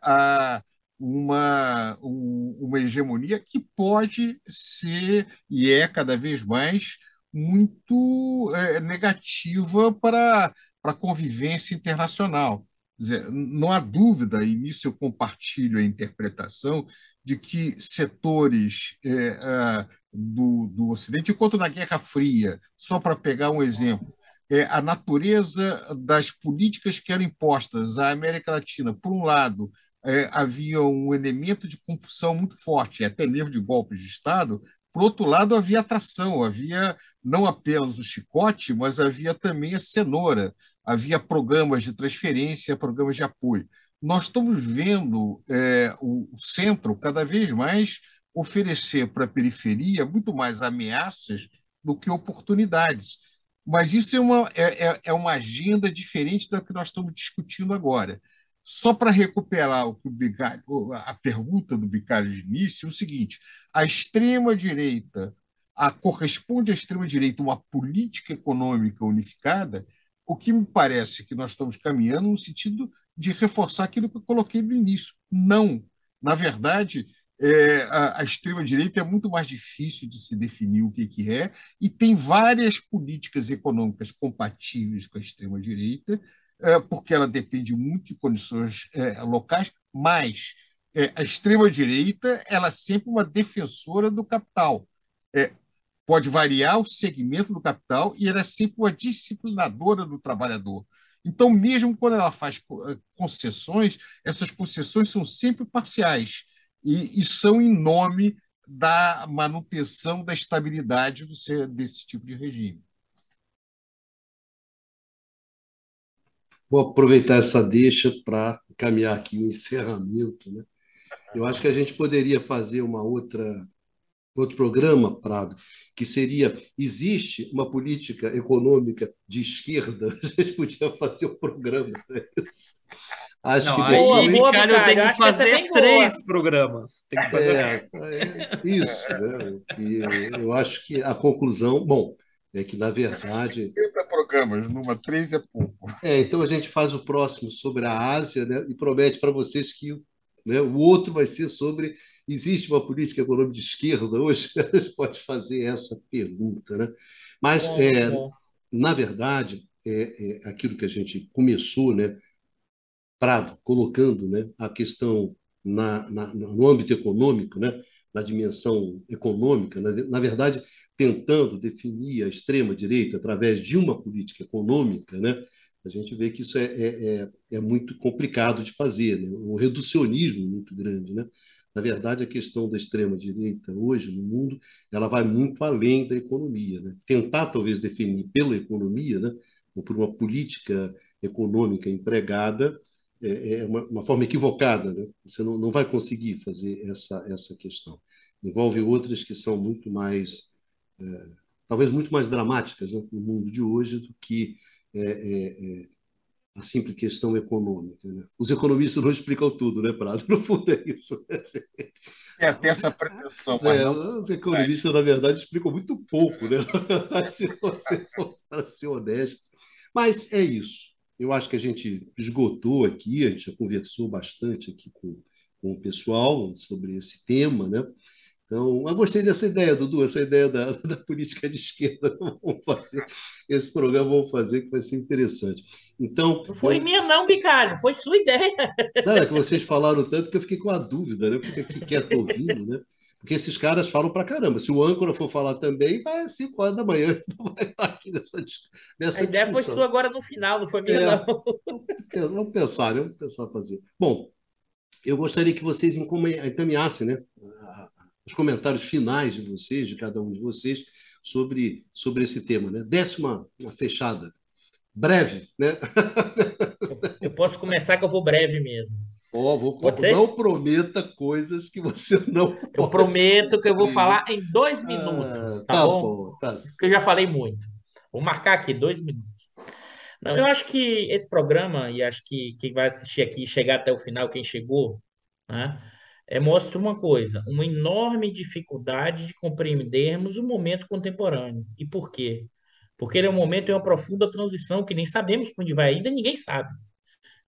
a, uma, um, uma hegemonia que pode ser, e é cada vez mais, muito negativa para para a convivência internacional. Dizer, não há dúvida, e nisso eu compartilho a interpretação, de que setores é, é, do, do Ocidente, enquanto na Guerra Fria, só para pegar um exemplo, é, a natureza das políticas que eram impostas à América Latina, por um lado, é, havia um elemento de compulsão muito forte, até mesmo de golpes de Estado, por outro lado, havia atração, havia não apenas o chicote, mas havia também a cenoura, havia programas de transferência, programas de apoio. Nós estamos vendo é, o centro cada vez mais oferecer para a periferia muito mais ameaças do que oportunidades. Mas isso é uma, é, é, é uma agenda diferente da que nós estamos discutindo agora. Só para recuperar o que o Bicário, a pergunta do Bicário de início, é o seguinte: a extrema-direita a, corresponde à extrema-direita uma política econômica unificada, o que me parece que nós estamos caminhando no sentido de reforçar aquilo que eu coloquei no início. Não. Na verdade, é, a, a extrema-direita é muito mais difícil de se definir o que, que é, e tem várias políticas econômicas compatíveis com a extrema-direita, é, porque ela depende muito de condições é, locais, mas é, a extrema-direita ela é sempre uma defensora do capital. Pode variar o segmento do capital e ela é sempre uma disciplinadora do trabalhador. Então, mesmo quando ela faz eh, concessões, essas concessões são sempre parciais e, e são em nome da manutenção da estabilidade do desse tipo de regime. Vou aproveitar essa deixa para caminhar aqui o encerramento. Né? Eu acho que a gente poderia fazer uma outra outro programa, Prado, que seria: existe uma política econômica de esquerda? A gente podia fazer um programa isso. Acho não, que depois... boa, boa, tem que fazer três boa. programas. Tem que fazer... É, é isso, né? E eu acho que a conclusão, bom, é que na verdade. 50 programas, numa três é pouco. É, então a gente faz o próximo sobre a Ásia, né? E promete para vocês que né, o outro vai ser sobre Existe uma política econômica de esquerda hoje? A gente pode fazer essa pergunta. Né? Mas, bom, é, bom. na verdade, é, é, aquilo que a gente começou, né, Prado, colocando né, a questão na, na, no âmbito econômico, né, na dimensão econômica, na, na verdade, tentando definir a extrema-direita através de uma política econômica, né, a gente vê que isso é, é, é, é muito complicado de fazer, né? um reducionismo muito grande. Né? Na verdade, a questão da extrema-direita hoje no mundo ela vai muito além da economia. Né? Tentar, talvez, definir pela economia, né? ou por uma política econômica empregada, é, é uma, uma, forma equivocada. Né? Você não, não vai conseguir fazer essa, essa questão. Envolve outras que são muito mais é, talvez muito mais dramáticas né, no mundo de hoje do que é, é, é a simples questão econômica. Né? Os economistas não explicam tudo, né, Prado? No fundo é isso. Né, é até essa pretensão. É, não... Os economistas, na verdade, explicam muito pouco, né? se você for para ser honesto. Mas é isso. Eu acho que a gente esgotou aqui, a gente já conversou bastante aqui com, com o pessoal sobre esse tema, né? Então, eu gostei dessa ideia, Dudu, essa ideia da, da política de esquerda. Vamos fazer esse programa, vamos fazer, que vai ser interessante. Então, não foi eu... minha, não, Bicalho, foi sua ideia. Não, é que vocês falaram tanto que eu fiquei com a dúvida, né? Eu fiquei aqui quieto ouvindo, né? Porque esses caras falam pra caramba. Se o âncora for falar também, vai às 5 horas da manhã, não vai estar aqui nessa, nessa A ideia discussão. foi sua agora no final, não foi minha, é, não. Vamos pensar, né? Vamos pensar fazer. Bom, eu gostaria que vocês encaminhassem, né? Os comentários finais de vocês, de cada um de vocês, sobre, sobre esse tema. Né? Décima uma fechada, breve, né? Eu posso começar que eu vou breve mesmo. Oh, vou, não prometa coisas que você não Eu prometo que eu vou falar em dois ah, minutos, ah, tá, tá, bom? bom tá. Porque eu já falei muito. Vou marcar aqui dois minutos. Não, eu acho que esse programa, e acho que quem vai assistir aqui, chegar até o final, quem chegou, né? É, mostra uma coisa, uma enorme dificuldade de compreendermos o momento contemporâneo. E por quê? Porque ele é um momento de uma profunda transição que nem sabemos para onde vai, ainda ninguém sabe.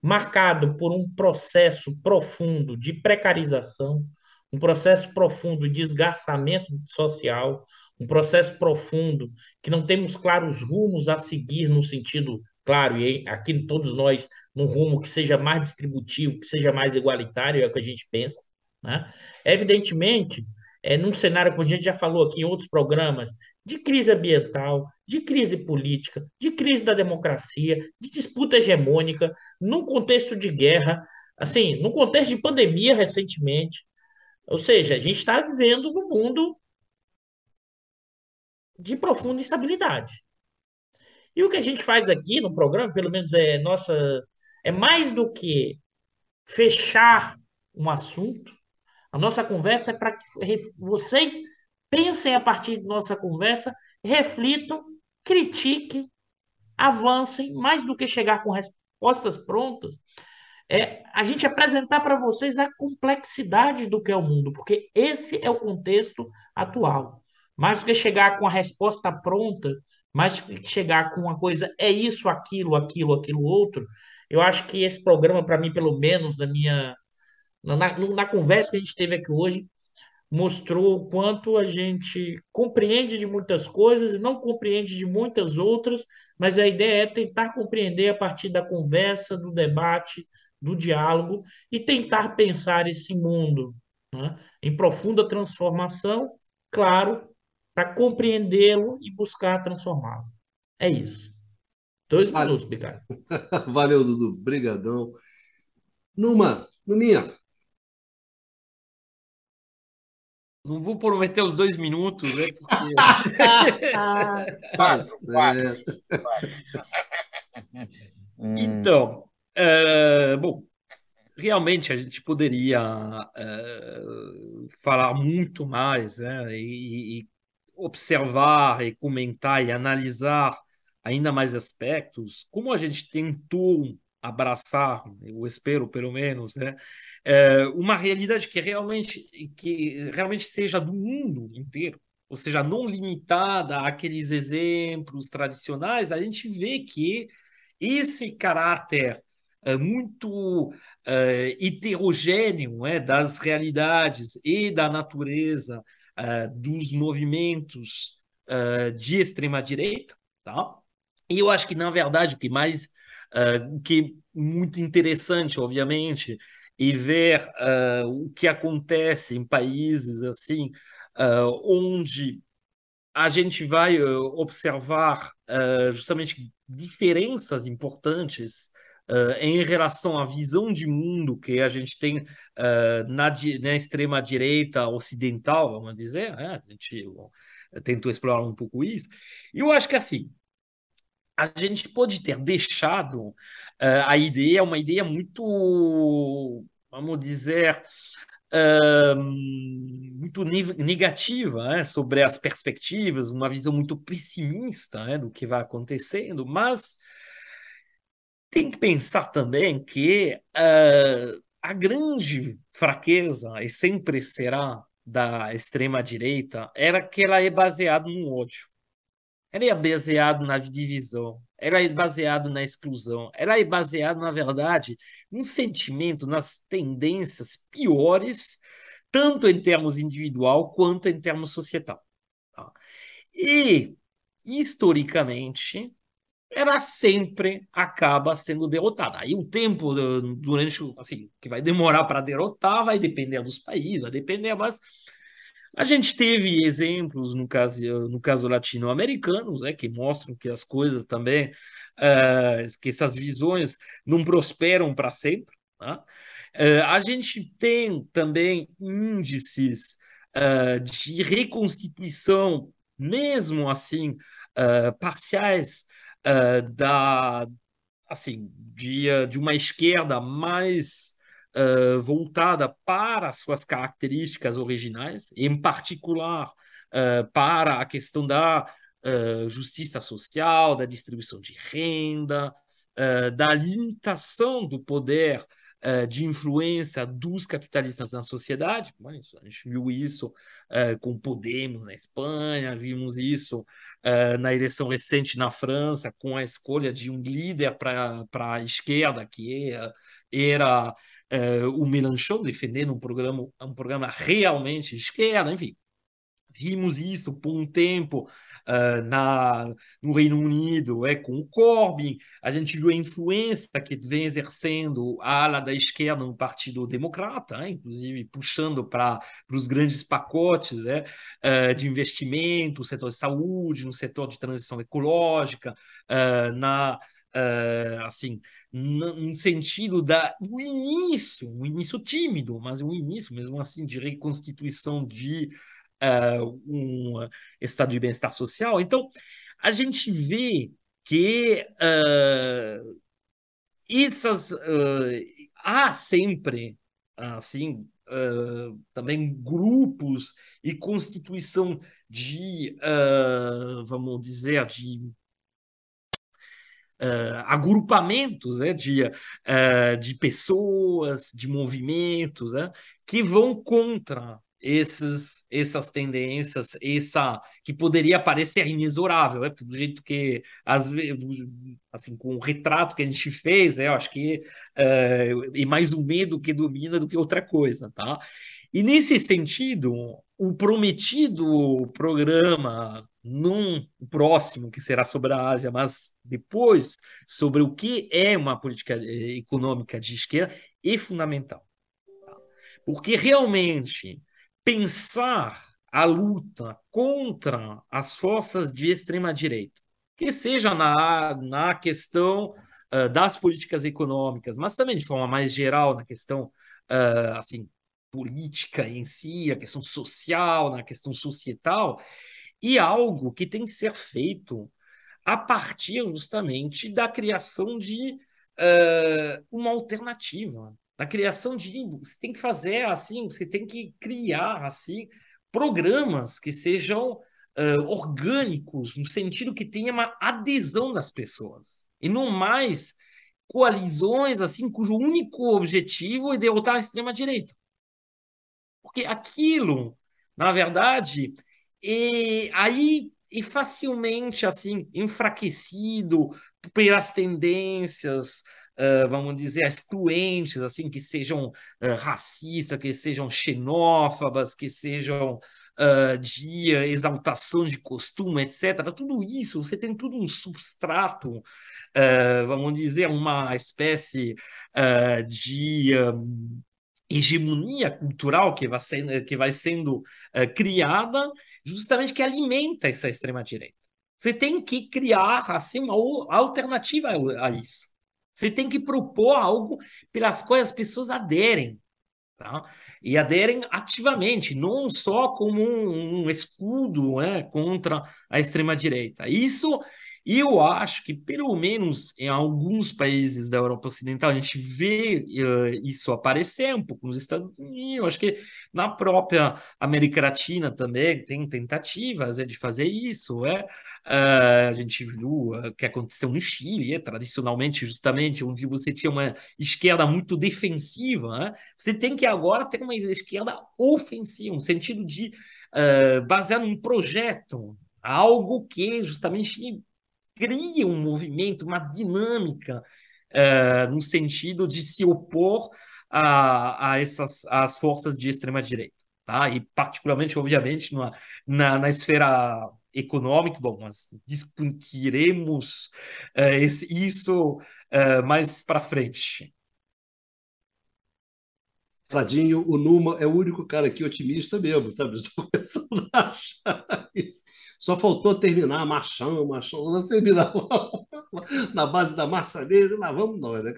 Marcado por um processo profundo de precarização, um processo profundo de esgarçamento social, um processo profundo que não temos claros rumos a seguir no sentido claro, e aqui todos nós, num rumo que seja mais distributivo, que seja mais igualitário, é o que a gente pensa. Né? Evidentemente, é, num cenário, como a gente já falou aqui em outros programas, de crise ambiental, de crise política, de crise da democracia, de disputa hegemônica, num contexto de guerra, assim, num contexto de pandemia recentemente. Ou seja, a gente está vivendo num mundo de profunda instabilidade. E o que a gente faz aqui no programa, pelo menos é nossa, é mais do que fechar um assunto, a nossa conversa é para que vocês pensem a partir de nossa conversa, reflitam, critiquem, avancem, mais do que chegar com respostas prontas, é a gente apresentar para vocês a complexidade do que é o mundo, porque esse é o contexto atual. Mais do que chegar com a resposta pronta, mais do que chegar com uma coisa, é isso, aquilo, aquilo, aquilo outro, eu acho que esse programa, para mim, pelo menos, na minha na, na conversa que a gente teve aqui hoje, mostrou o quanto a gente compreende de muitas coisas e não compreende de muitas outras, mas a ideia é tentar compreender a partir da conversa, do debate, do diálogo e tentar pensar esse mundo né, em profunda transformação, claro, para compreendê-lo e buscar transformá-lo. É isso. Dois minutos, Bicário. Valeu, Dudu. Obrigadão. Numa, Nuninha, Não vou prometer os dois minutos, né? Porque... quatro, quatro, Então, é, bom, realmente a gente poderia é, falar muito mais, né? E, e, observar e comentar e analisar ainda mais aspectos, como a gente tentou abraçar, eu espero pelo menos, né? É, uma realidade que realmente, que realmente seja do mundo inteiro, ou seja, não limitada àqueles exemplos tradicionais, a gente vê que esse caráter é, muito é, heterogêneo é, das realidades e da natureza é, dos movimentos é, de extrema-direita, tá? E eu acho que, na verdade, o que mais, uh, que muito interessante, obviamente, e ver uh, o que acontece em países assim, uh, onde a gente vai uh, observar justamente diferenças importantes em relação à visão de mundo que a gente tem na, na extrema direita ocidental, vamos dizer, né? a gente bom, tentou explorar um pouco isso. E eu acho que assim a gente pode ter deixado uh, a ideia, uma ideia muito, vamos dizer, muito negativa né, sobre as perspectivas, uma visão muito pessimista né, do que vai acontecendo, mas tem que pensar também que uh, a grande fraqueza, e sempre será, da extrema-direita era que ela é baseada no ódio. Ela é baseada na divisão, ela é baseada na exclusão, ela é baseada, na verdade, num sentimento, nas tendências piores, tanto em termos individual quanto em termos societal. Tá? E, historicamente, ela sempre acaba sendo derrotada. Aí o tempo durante assim que vai demorar para derrotar vai depender dos países, vai depender, mas a gente teve exemplos no caso no caso latino-americanos, né, que mostram que as coisas também uh, que essas visões não prosperam para sempre. Tá? Uh, a gente tem também índices uh, de reconstituição, mesmo assim parciais da assim de, de uma esquerda mais uh, voltada para as suas características originais, em particular uh, para a questão da justiça social, da distribuição de renda, da limitação do poder de influência dos capitalistas na sociedade. A gente viu isso com Podemos na Espanha, vimos isso na eleição recente na França, com a escolha de um líder para a esquerda, que era, era o Mélenchon, defendendo um programa, um programa realmente esquerda, enfim. Vimos isso por um tempo uh, na, no Reino Unido é, com o Corbyn, a gente viu a influência que vem exercendo a ala da esquerda no Partido Democrata, né, inclusive puxando para os grandes pacotes é, uh, de investimento, no setor de saúde, no setor de transição ecológica, uh, na Uh, assim, no sentido da do início, um início tímido, mas um início mesmo assim de reconstituição de uh, um estado de bem-estar social. Então, a gente vê que uh, essas uh, há sempre assim uh, também grupos e constituição de vamos dizer de agrupamentos né, de, de pessoas, de movimentos né, que vão contra esses, essas tendências, essa que poderia parecer inexorável, é do jeito que às vezes, assim, com o retrato que a gente fez, é, eu acho que é, é mais o medo que domina do que outra coisa, tá? E nesse sentido, o prometido programa num próximo que será sobre a Ásia, mas depois sobre o que é uma política eh, econômica de esquerda é fundamental. Tá? Porque realmente pensar a luta contra as forças de extrema-direita, que seja na, na questão uh, das políticas econômicas, mas também de forma mais geral na questão uh, assim política em si, a questão social, na questão societal, e algo que tem que ser feito a partir justamente da criação de uh, uma alternativa, na criação de você tem que fazer assim, você tem que criar assim programas que sejam uh, orgânicos no sentido que tenha uma adesão das pessoas e não mais coalizões assim cujo único objetivo é derrotar a extrema direita, porque aquilo, na verdade, é, aí é facilmente assim enfraquecido pelas tendências uh, vamos dizer, excluentes, assim, que sejam uh, racistas, que sejam xenófobas, que sejam uh, de exaltação de costume, etc. Tudo isso, você tem tudo um substrato, vamos dizer, uma espécie de um, hegemonia cultural que vai sendo, que vai sendo criada justamente que alimenta essa extrema-direita. Você tem que criar assim, uma alternativa a isso. Você tem que propor algo pelas quais as pessoas aderem. Tá? E aderem ativamente, não só como um, um escudo né, contra a extrema-direita. Isso, eu acho que, pelo menos em alguns países da Europa Ocidental, a gente vê uh, isso aparecer um pouco nos Estados Unidos. Acho que na própria América Latina também tem tentativas é, de fazer isso. É? Uh, a gente viu o que aconteceu no Chile, é, tradicionalmente, justamente, onde você tinha uma esquerda muito defensiva. É? Você tem que agora ter uma esquerda ofensiva, no sentido de uh, basear num projeto algo que justamente cria um movimento, uma dinâmica uh, no sentido de se opor a, a essas as forças de extrema direita, tá? E particularmente, obviamente, na, na, na esfera econômica, bom, nós discutiremos uh, esse, isso uh, mais para frente. Sadinho, o Numa é o único cara aqui otimista mesmo, sabe? Estou começando a. Só faltou terminar machão, machão, não terminar na base da maçanesa, lá vamos nós, né?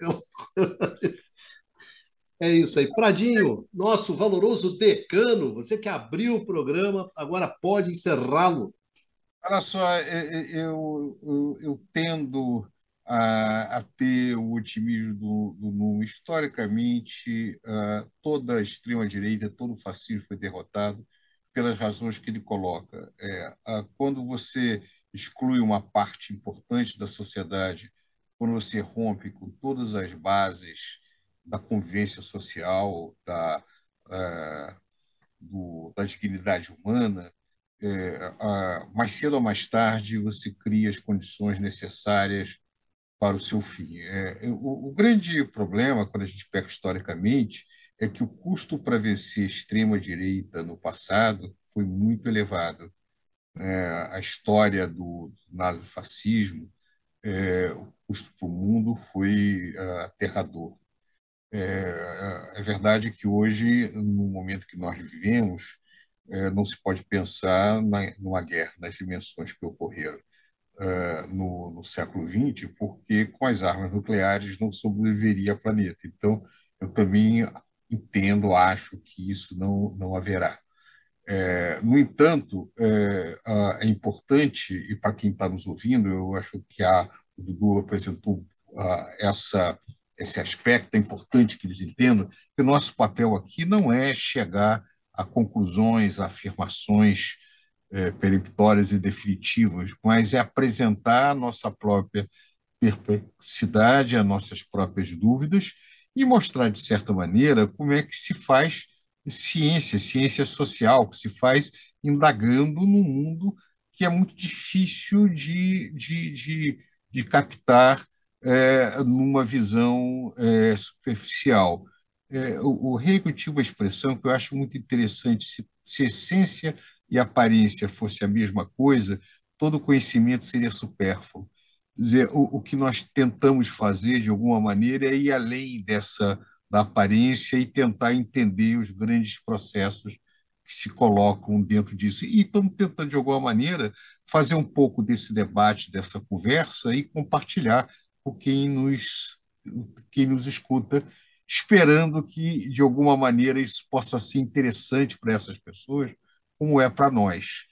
É isso aí. Pradinho, nosso valoroso decano, você que abriu o programa, agora pode encerrá-lo. Olha só, eu, eu, eu tendo a, a, ter o otimismo do, do Numa. Historicamente, uh, toda a extrema-direita, todo o fascismo foi derrotado pelas razões que ele coloca. É, quando você exclui uma parte importante da sociedade, quando você rompe com todas as bases da convivência social, da, é, do, da dignidade humana, é, mais cedo ou mais tarde você cria as condições necessárias para o seu fim. É, o, o grande problema, quando a gente pega historicamente, é que o custo para vencer a extrema-direita no passado foi muito elevado. É, a história do nazifascismo, é, o custo para o mundo foi uh, aterrador. É, é, verdade que hoje, no momento que nós vivemos, é, não se pode pensar na, numa guerra nas dimensões que ocorreram uh, no, no, século XX, porque com as armas nucleares não sobreviveria o planeta. Então, eu também entendo, acho que isso não, não haverá. É, no entanto, é, é, importante, e para quem está nos ouvindo, eu acho que a, o Dudu apresentou essa, esse aspecto, é importante que eles entendam, que o nosso papel aqui não é chegar a conclusões, a afirmações é, peremptórias e definitivas, mas é apresentar a nossa própria perplexidade, as nossas próprias dúvidas e mostrar, de certa maneira, como é que se faz ciência, ciência social, que se faz indagando num mundo que é muito difícil de, de, de, de captar é, numa visão é, superficial. É, o, o Hegel tinha uma expressão que eu acho muito interessante: se, se essência e aparência fosse a mesma coisa, todo conhecimento seria supérfluo. Dizer, o, o que nós tentamos fazer, de alguma maneira, é ir além dessa da aparência e tentar entender os grandes processos que se colocam dentro disso. E estamos tentando, de alguma maneira, fazer um pouco desse debate, dessa conversa e compartilhar com quem nos, quem nos escuta, esperando que, de alguma maneira, isso possa ser interessante para essas pessoas, como é para nós.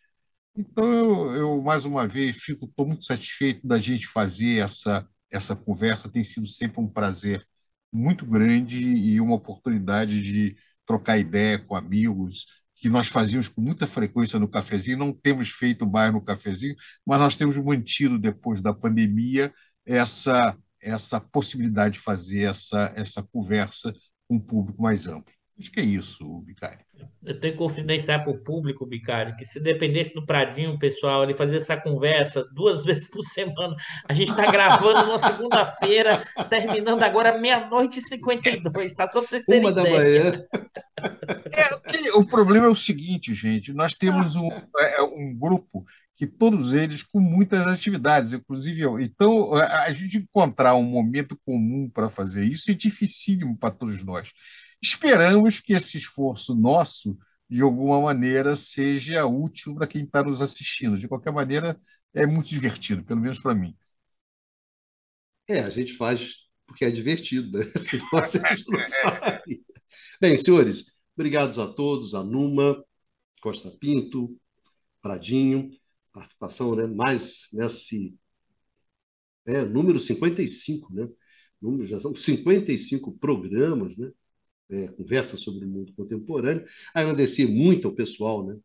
Então, eu, eu, mais uma vez, fico estou muito satisfeito da gente fazer essa, essa conversa. Tem sido sempre um prazer muito grande e uma oportunidade de trocar ideia com amigos, que nós fazíamos com muita frequência no cafezinho. Não temos feito mais no cafezinho, mas nós temos mantido, depois da pandemia, essa, essa possibilidade de fazer essa, essa conversa com um público mais amplo. Acho que é isso, Bicário. Eu tenho que confidenciar para o público, Bicário, que se dependesse do Pradinho, pessoal, ele fazia essa conversa duas vezes por semana. A gente está gravando numa segunda-feira, terminando agora meia-noite e 52, tá? Só para vocês terem Uma ideia. da manhã. É, o problema é o seguinte, gente, nós temos um, é, um grupo que todos eles com muitas atividades, inclusive eu. Então, a gente encontrar um momento comum para fazer isso é dificílimo para todos nós. Esperamos que esse esforço nosso, de alguma maneira, seja útil para quem está nos assistindo. De qualquer maneira, é muito divertido, pelo menos para mim. É, a gente faz porque é divertido, né? Bem, senhores, obrigados a todos, a Numa, Costa Pinto, Pradinho, participação né, mais nesse É, número 55, né? Número, já são 55 programas, né? É, conversa sobre o mundo contemporâneo. Agradecer muito ao pessoal, né?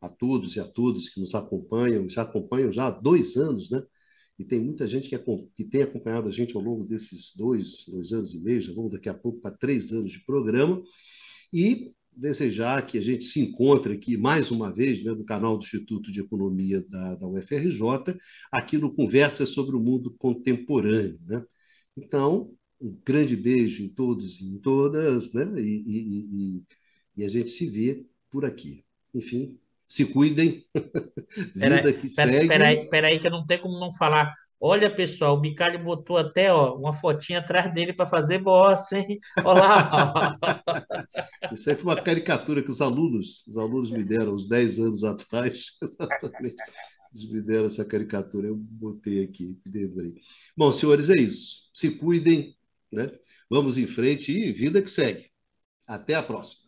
A todos e a todas que nos acompanham, já acompanham já há dois anos, né? E tem muita gente que, é, que tem acompanhado a gente ao longo desses dois, dois anos e meio, já vamos daqui a pouco para três anos de programa. E desejar que a gente se encontre aqui mais uma vez né, no canal do Instituto de Economia da, da UFRJ, aqui no Conversa sobre o Mundo Contemporâneo. Né? Então, um grande beijo em todos e em todas, né? e, e, e, e a gente se vê por aqui. Enfim, se cuidem. Vida pera, que pera, segue. Peraí, peraí, que eu não tenho como não falar Olha, pessoal, o Bicalho botou até ó, uma fotinha atrás dele para fazer bossa, hein? Olha lá. Isso aí foi uma caricatura que os alunos, os alunos me deram uns 10 anos atrás. Exatamente. Eles me deram essa caricatura, eu botei aqui, lembrei. Bom, senhores, é isso. Se cuidem, né? Vamos em frente e vida que segue. Até a próxima.